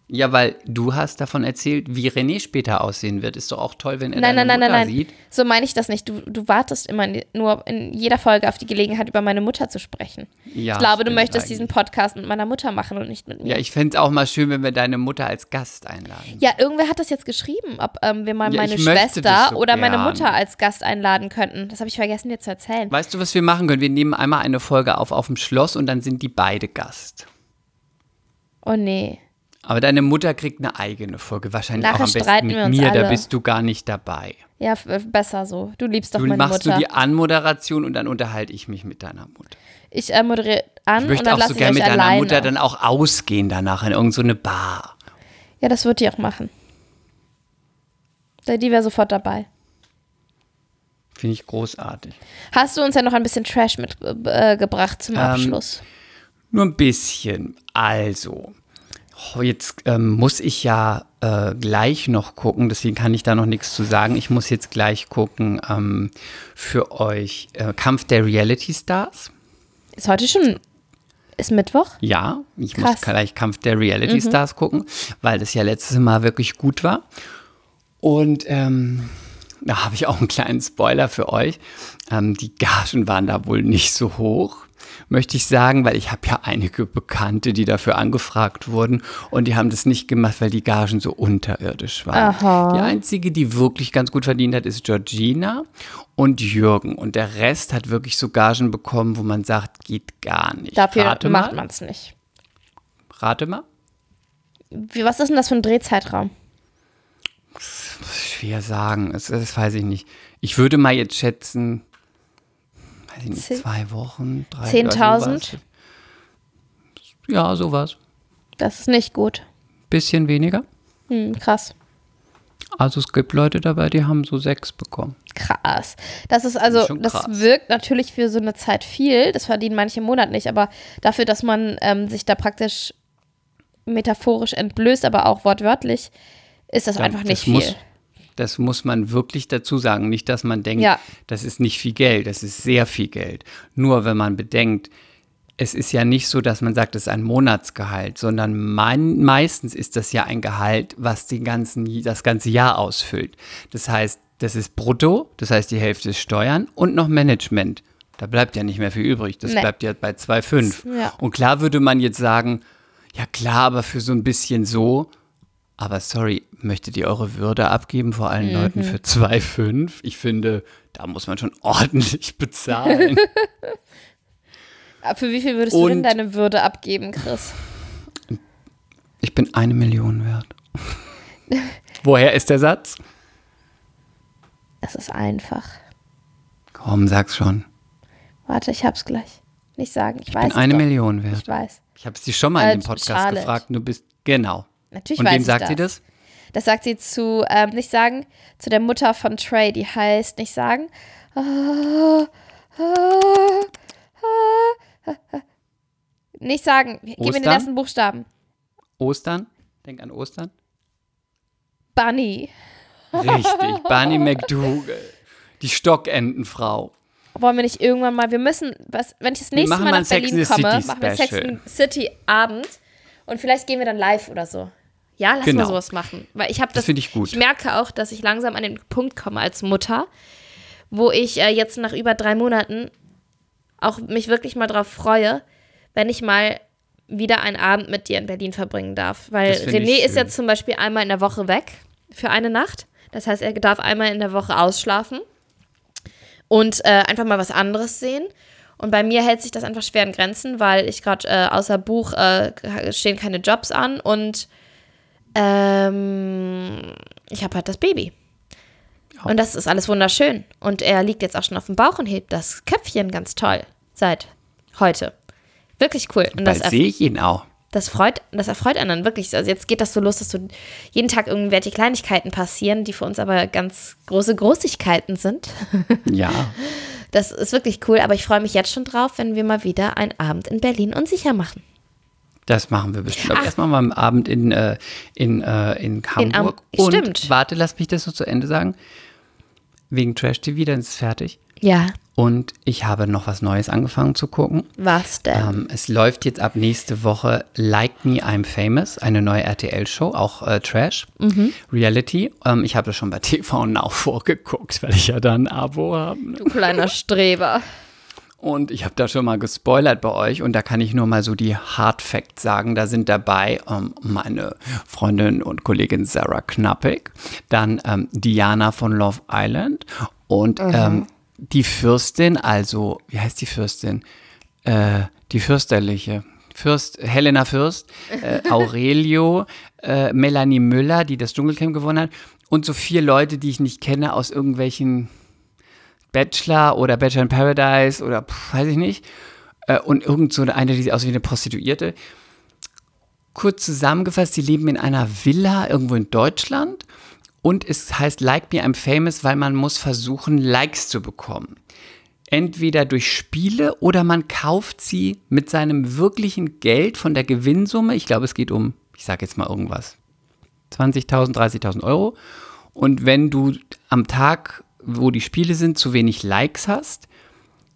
Ja, weil du hast davon erzählt, wie René später aussehen wird. Ist doch auch toll, wenn er Nein, deine nein, nein, Mutter nein, nein. sieht. So meine ich das nicht. Du, du wartest immer nur in jeder Folge auf die Gelegenheit, über meine Mutter zu sprechen. Ja, ich glaube, du möchtest eigentlich. diesen Podcast mit meiner Mutter machen und nicht mit mir. Ja, ich fände es auch mal schön, wenn wir deine Mutter als Gast einladen. Ja, irgendwer hat das jetzt geschrieben, ob ähm, wir mal Ja, meine Schwester so oder meine. Mutter als Gast einladen könnten. Das habe ich vergessen dir zu erzählen. Weißt du, was wir machen können? Wir nehmen einmal eine Folge auf auf dem Schloss und dann sind die beide Gast. Oh nee. Aber deine Mutter kriegt eine eigene Folge, wahrscheinlich Nachher auch am besten mit mir, da alle. bist du gar nicht dabei. Ja, äh, besser so. Du liebst doch Du meine machst Mutter. du die Anmoderation und dann unterhalte ich mich mit deiner Mutter. ich äh, moderiere an Ich und möchte dann auch so gerne mit deiner alleine. Mutter dann auch ausgehen danach in irgendeine so Bar. ja, das wird die auch machen. Die wäre sofort dabei. Finde ich großartig. Hast du uns ja noch ein bisschen Trash mitgebracht äh, zum Ähm, Abschluss? Nur ein bisschen. Also, oh, jetzt ähm, muss ich ja äh, gleich noch gucken, deswegen kann ich da noch nichts zu sagen. Ich muss jetzt gleich gucken ähm, für euch äh, Kampf der Reality Stars. Ist heute schon. Ist Mittwoch? Ja, ich Krass. muss gleich Kampf der Reality Stars gucken, weil das ja letztes Mal wirklich gut war. Und ähm, da habe ich auch einen kleinen Spoiler für euch. Ähm, die Gagen waren da wohl nicht so hoch, möchte ich sagen, weil ich habe ja einige Bekannte, die dafür angefragt wurden und die haben das nicht gemacht, weil die Gagen so unterirdisch waren. Aha. Die einzige, die wirklich ganz gut verdient hat, ist Georgina und Jürgen. Und der Rest hat wirklich so Gagen bekommen, wo man sagt, geht gar nicht. Dafür Rate macht man es nicht. Rate mal. Wie, was ist denn das für ein Drehzeitraum? Schwer sagen, das, das weiß ich nicht. Ich würde mal jetzt schätzen, weiß ich nicht, Zehn- zwei Wochen, drei 10.000? sowas. Ja, sowas. Das ist nicht gut. Bisschen weniger. Hm, krass. Also es gibt Leute dabei, die haben so sechs bekommen. Krass. Das ist also, das krass. wirkt natürlich für so eine Zeit viel. Das verdienen manche im Monat nicht, aber dafür, dass man ähm, sich da praktisch metaphorisch entblößt, aber auch wortwörtlich, ist das Ja, einfach nicht das muss, viel. Das muss man wirklich dazu sagen. Nicht, dass man denkt, Ja. das ist nicht viel Geld. Das ist sehr viel Geld. Nur wenn man bedenkt, es ist ja nicht so, dass man sagt, es ist ein Monatsgehalt, sondern mein, meistens ist das ja ein Gehalt, was die ganzen, das ganze Jahr ausfüllt. Das heißt, das ist brutto, das heißt die Hälfte ist Steuern und noch Management. Da bleibt ja nicht mehr viel übrig. Das Nee. bleibt ja bei 2,5. Ja. Und klar würde man jetzt sagen, ja klar, aber für so ein bisschen so. Aber sorry, möchtet ihr eure Würde abgeben vor allen Mhm. Leuten für 2,5? Ich finde, da muss man schon ordentlich bezahlen. Äh, Für wie viel würdest du denn Und- deine Würde abgeben, Chris? Ich bin eine Million wert. Woher ist der Satz? Es ist einfach. Komm, sag's schon. Warte, ich hab's gleich. Nicht sagen, ich, Ich weiß bin eine doch. Million Ich wert. weiß. Ich habe es dir schon mal in Äh, dem Podcast Charlotte. gefragt. Du bist genau. Natürlich Und weiß wem ich sagt das. sie das? Das sagt sie zu, ähm, nicht sagen, zu der Mutter von Trey, die heißt, nicht sagen. Ah, ah, ah. Nicht sagen, gib mir den Ostern? ersten Buchstaben. Ostern? Denk an Ostern. Bunny. Richtig, Barney McDougal. Die Stockentenfrau. Wollen wir nicht irgendwann mal, wir müssen, was, wenn ich das nächste Mal nach Berlin komme, machen wir Sex City Abend und vielleicht gehen wir dann live oder so. Ja, lass Genau. mal sowas machen. Weil ich habe Das das, finde ich gut. Ich merke auch, dass ich langsam an den Punkt komme als Mutter, wo ich äh, jetzt nach über drei Monaten auch mich wirklich mal drauf freue, wenn ich mal wieder einen Abend mit dir in Berlin verbringen darf. Weil René ist jetzt zum Beispiel einmal in der Woche weg für eine Nacht. Das heißt, er darf einmal in der Woche ausschlafen und äh, einfach mal was anderes sehen. Und bei mir hält sich das einfach schwer in Grenzen, weil ich gerade äh, außer Buch äh, stehen keine Jobs an und ähm, ich habe halt das Baby. Und das ist alles wunderschön. Und er liegt jetzt auch schon auf dem Bauch und hebt das Köpfchen ganz toll seit heute. Wirklich cool. Und das, sehe ich ihn auch. das freut, das erfreut einen dann wirklich. Also jetzt geht das so los, dass so jeden Tag irgendwelche Kleinigkeiten passieren, die für uns aber ganz große Großigkeiten sind. Ja. Das ist wirklich cool, aber ich freue mich jetzt schon drauf, wenn wir mal wieder einen Abend in Berlin unsicher machen. Das machen wir bestimmt. Aber erstmal mal am Abend in, äh, in, äh, in Hamburg. Am- Und stimmt. warte, lass mich das so zu Ende sagen. Wegen Trash TV, dann ist es fertig. Ja, Und ich habe noch was Neues angefangen zu gucken. was denn? Ähm, es läuft jetzt ab nächste Woche Like Me, I'm Famous, eine neue RTL-Show, auch äh, Trash, Reality. Ähm, ich habe das schon bei TV Now vorgeguckt, weil ich ja da ein Abo habe. ne? Du kleiner Streber. Und ich habe da schon mal gespoilert bei euch und da kann ich nur mal so die Hard Facts sagen. Da sind dabei ähm, meine Freundin und Kollegin Sarah Knappig, dann ähm, Diana von Love Island und ähm, die Fürstin, also wie heißt die Fürstin? Äh, die Fürsterliche. Fürst, Helena Fürst, äh, Aurelio, äh, Melanie Müller, die das Dschungelcamp gewonnen hat und so vier Leute, die ich nicht kenne aus irgendwelchen Bachelor oder Bachelor in Paradise oder pff, weiß ich nicht. Äh, und irgend so eine, die sieht aus wie eine Prostituierte. Kurz zusammengefasst, die leben in einer Villa irgendwo in Deutschland und es heißt Like Me I'm Famous, weil man muss versuchen, Likes zu bekommen. Entweder durch Spiele oder man kauft sie mit seinem wirklichen Geld von der Gewinnsumme. Ich glaube, es geht um, ich sage jetzt mal irgendwas, 20.000, 30.000 Euro. Und wenn du am Tag, wo die Spiele sind, zu wenig Likes hast,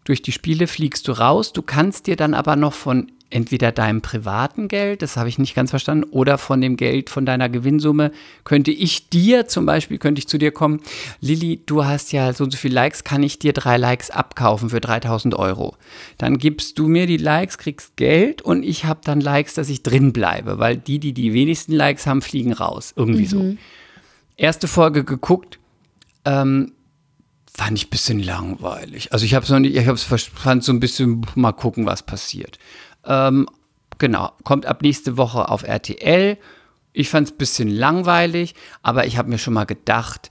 durch die Spiele fliegst du raus. Du kannst dir dann aber noch von entweder deinem privaten Geld, das habe ich nicht ganz verstanden, oder von dem Geld von deiner Gewinnsumme, könnte ich dir zum Beispiel, könnte ich zu dir kommen, Lilly, du hast ja so und so viele Likes, kann ich dir drei Likes abkaufen für 3000 Euro. Dann gibst du mir die Likes, kriegst Geld und ich habe dann Likes, dass ich drin bleibe, weil die, die die wenigsten Likes haben, fliegen raus. Irgendwie so. Erste Folge geguckt, ähm, fand ich ein bisschen langweilig. Also ich habe es noch nicht, ich hab's, vers- fand so ein bisschen, mal gucken, was passiert. Ähm, genau, kommt ab nächste Woche auf RTL. Ich fand es ein bisschen langweilig, aber ich habe mir schon mal gedacht,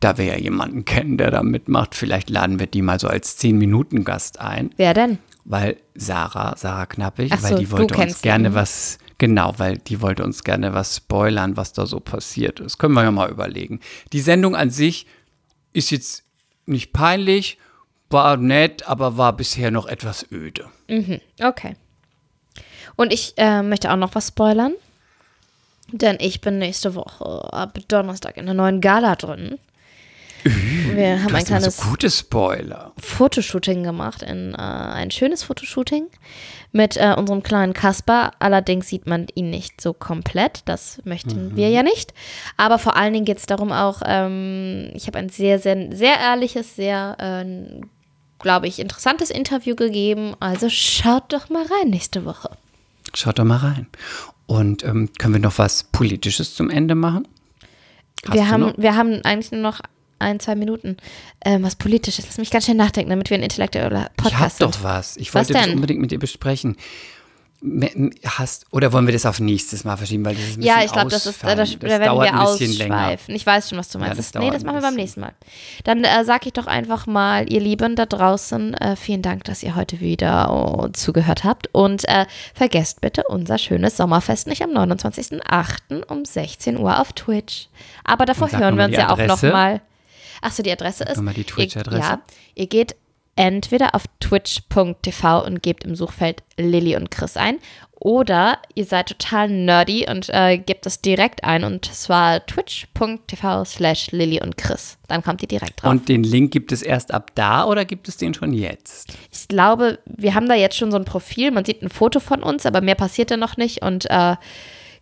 da wir ja jemanden kennen, der da mitmacht, vielleicht laden wir die mal so als 10-Minuten-Gast ein, Wer denn? weil Sarah, Sarah Knappig, Ach weil so, die wollte uns gerne ihn. was, genau, weil die wollte uns gerne was spoilern, was da so passiert ist. Können wir ja mal überlegen. Die Sendung an sich ist jetzt nicht peinlich, war nett, aber war bisher noch etwas öde. Okay. Und ich äh, möchte auch noch was spoilern. Denn ich bin nächste Woche ab Donnerstag in der neuen Gala drin. Wir haben ein kleines so gute Spoiler. Fotoshooting gemacht, in, äh, ein schönes Fotoshooting mit äh, unserem kleinen Kasper. Allerdings sieht man ihn nicht so komplett, das möchten wir ja nicht. Aber vor allen Dingen geht es darum auch, ähm, ich habe ein sehr, sehr, sehr ehrliches, sehr, äh, glaube ich, interessantes Interview gegeben. Also schaut doch mal rein nächste Woche. Schaut doch mal rein. Und ähm, können wir noch was Politisches zum Ende machen? Hast wir haben, noch? wir haben eigentlich nur noch ein, zwei Minuten. Ähm, was Politisches. Lass mich ganz schnell nachdenken, damit wir ein intellektueller Ich hab Podcast doch sind. was. Ich Was wollte das denn? unbedingt mit dir besprechen. Hast, oder wollen wir das auf nächstes Mal verschieben, weil das ist ein Ja, ich glaube, das ist, da, ausfallend. da werden wir ein bisschen länger. ausschweifen. Ich weiß schon, was du meinst. Ja, das das nee, das machen wir beim nächsten Mal. Dann äh, sage ich doch einfach mal, ihr Lieben da draußen, äh, vielen Dank, dass ihr heute wieder oh, zugehört habt. Und äh, vergesst bitte unser schönes Sommerfest nicht am 29.08. um 16 Uhr auf Twitch. Aber davor hören wir uns ja auch Adresse. noch mal. Achso, die Adresse ist. noch mal die Twitch-Adresse. Ja, ihr geht entweder auf twitch.tv und gebt im Suchfeld Lilly und Chris ein oder ihr seid total nerdy und äh, gebt es direkt ein und zwar twitch.tv slash Lilly und Chris. Dann kommt ihr direkt drauf. Und den Link gibt es erst ab da oder gibt es den schon jetzt? ich glaube, wir haben da jetzt schon so ein Profil, man sieht ein Foto von uns, aber mehr passiert da noch nicht und äh,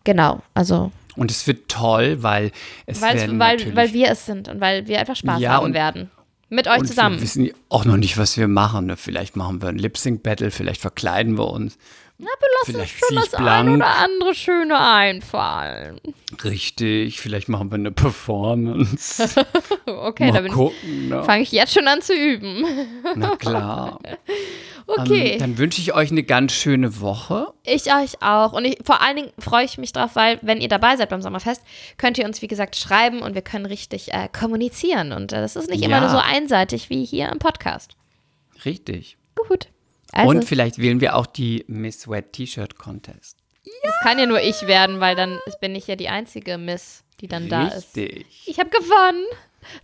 genau, also Und es wird toll, weil es weil, werden weil, natürlich weil wir es sind und weil wir einfach Spaß Ja, haben werden. Mit euch zusammen. Wir wissen auch noch nicht, was wir machen. Ne? Vielleicht machen wir ein Lip-Sync-Battle, vielleicht verkleiden wir uns. Na, wir lassen vielleicht uns schon das ein blank. oder andere Schöne einfallen. Richtig, vielleicht machen wir eine Performance. Okay, Mal gucken. Ne? fange ich jetzt schon an zu üben. Na klar. Okay, Ähm, dann wünsche ich euch eine ganz schöne Woche. ich euch auch. Und ich, vor allen Dingen freue ich mich drauf, weil, wenn ihr dabei seid beim Sommerfest, könnt ihr uns, wie gesagt, schreiben und wir können richtig äh, kommunizieren. Und äh, das ist nicht immer Ja. nur so einseitig wie hier im Podcast. Richtig. Gut. Also, Und vielleicht wählen wir auch die Miss Wet T-Shirt Contest. das kann ja nur ich werden, weil dann bin ich ja die einzige Miss, die dann da ist. Richtig. Ich habe gewonnen.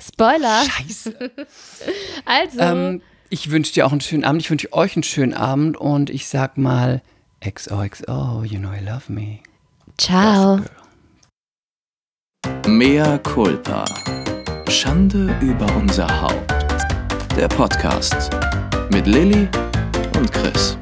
Spoiler. Scheiße. Also, ähm, ich wünsche dir auch einen schönen Abend. Ich wünsche euch einen schönen Abend und ich sag mal XOXO, you know I love me. ciao. Mea culpa. Schande über unser Haupt. Der Podcast mit Lilly und Chris.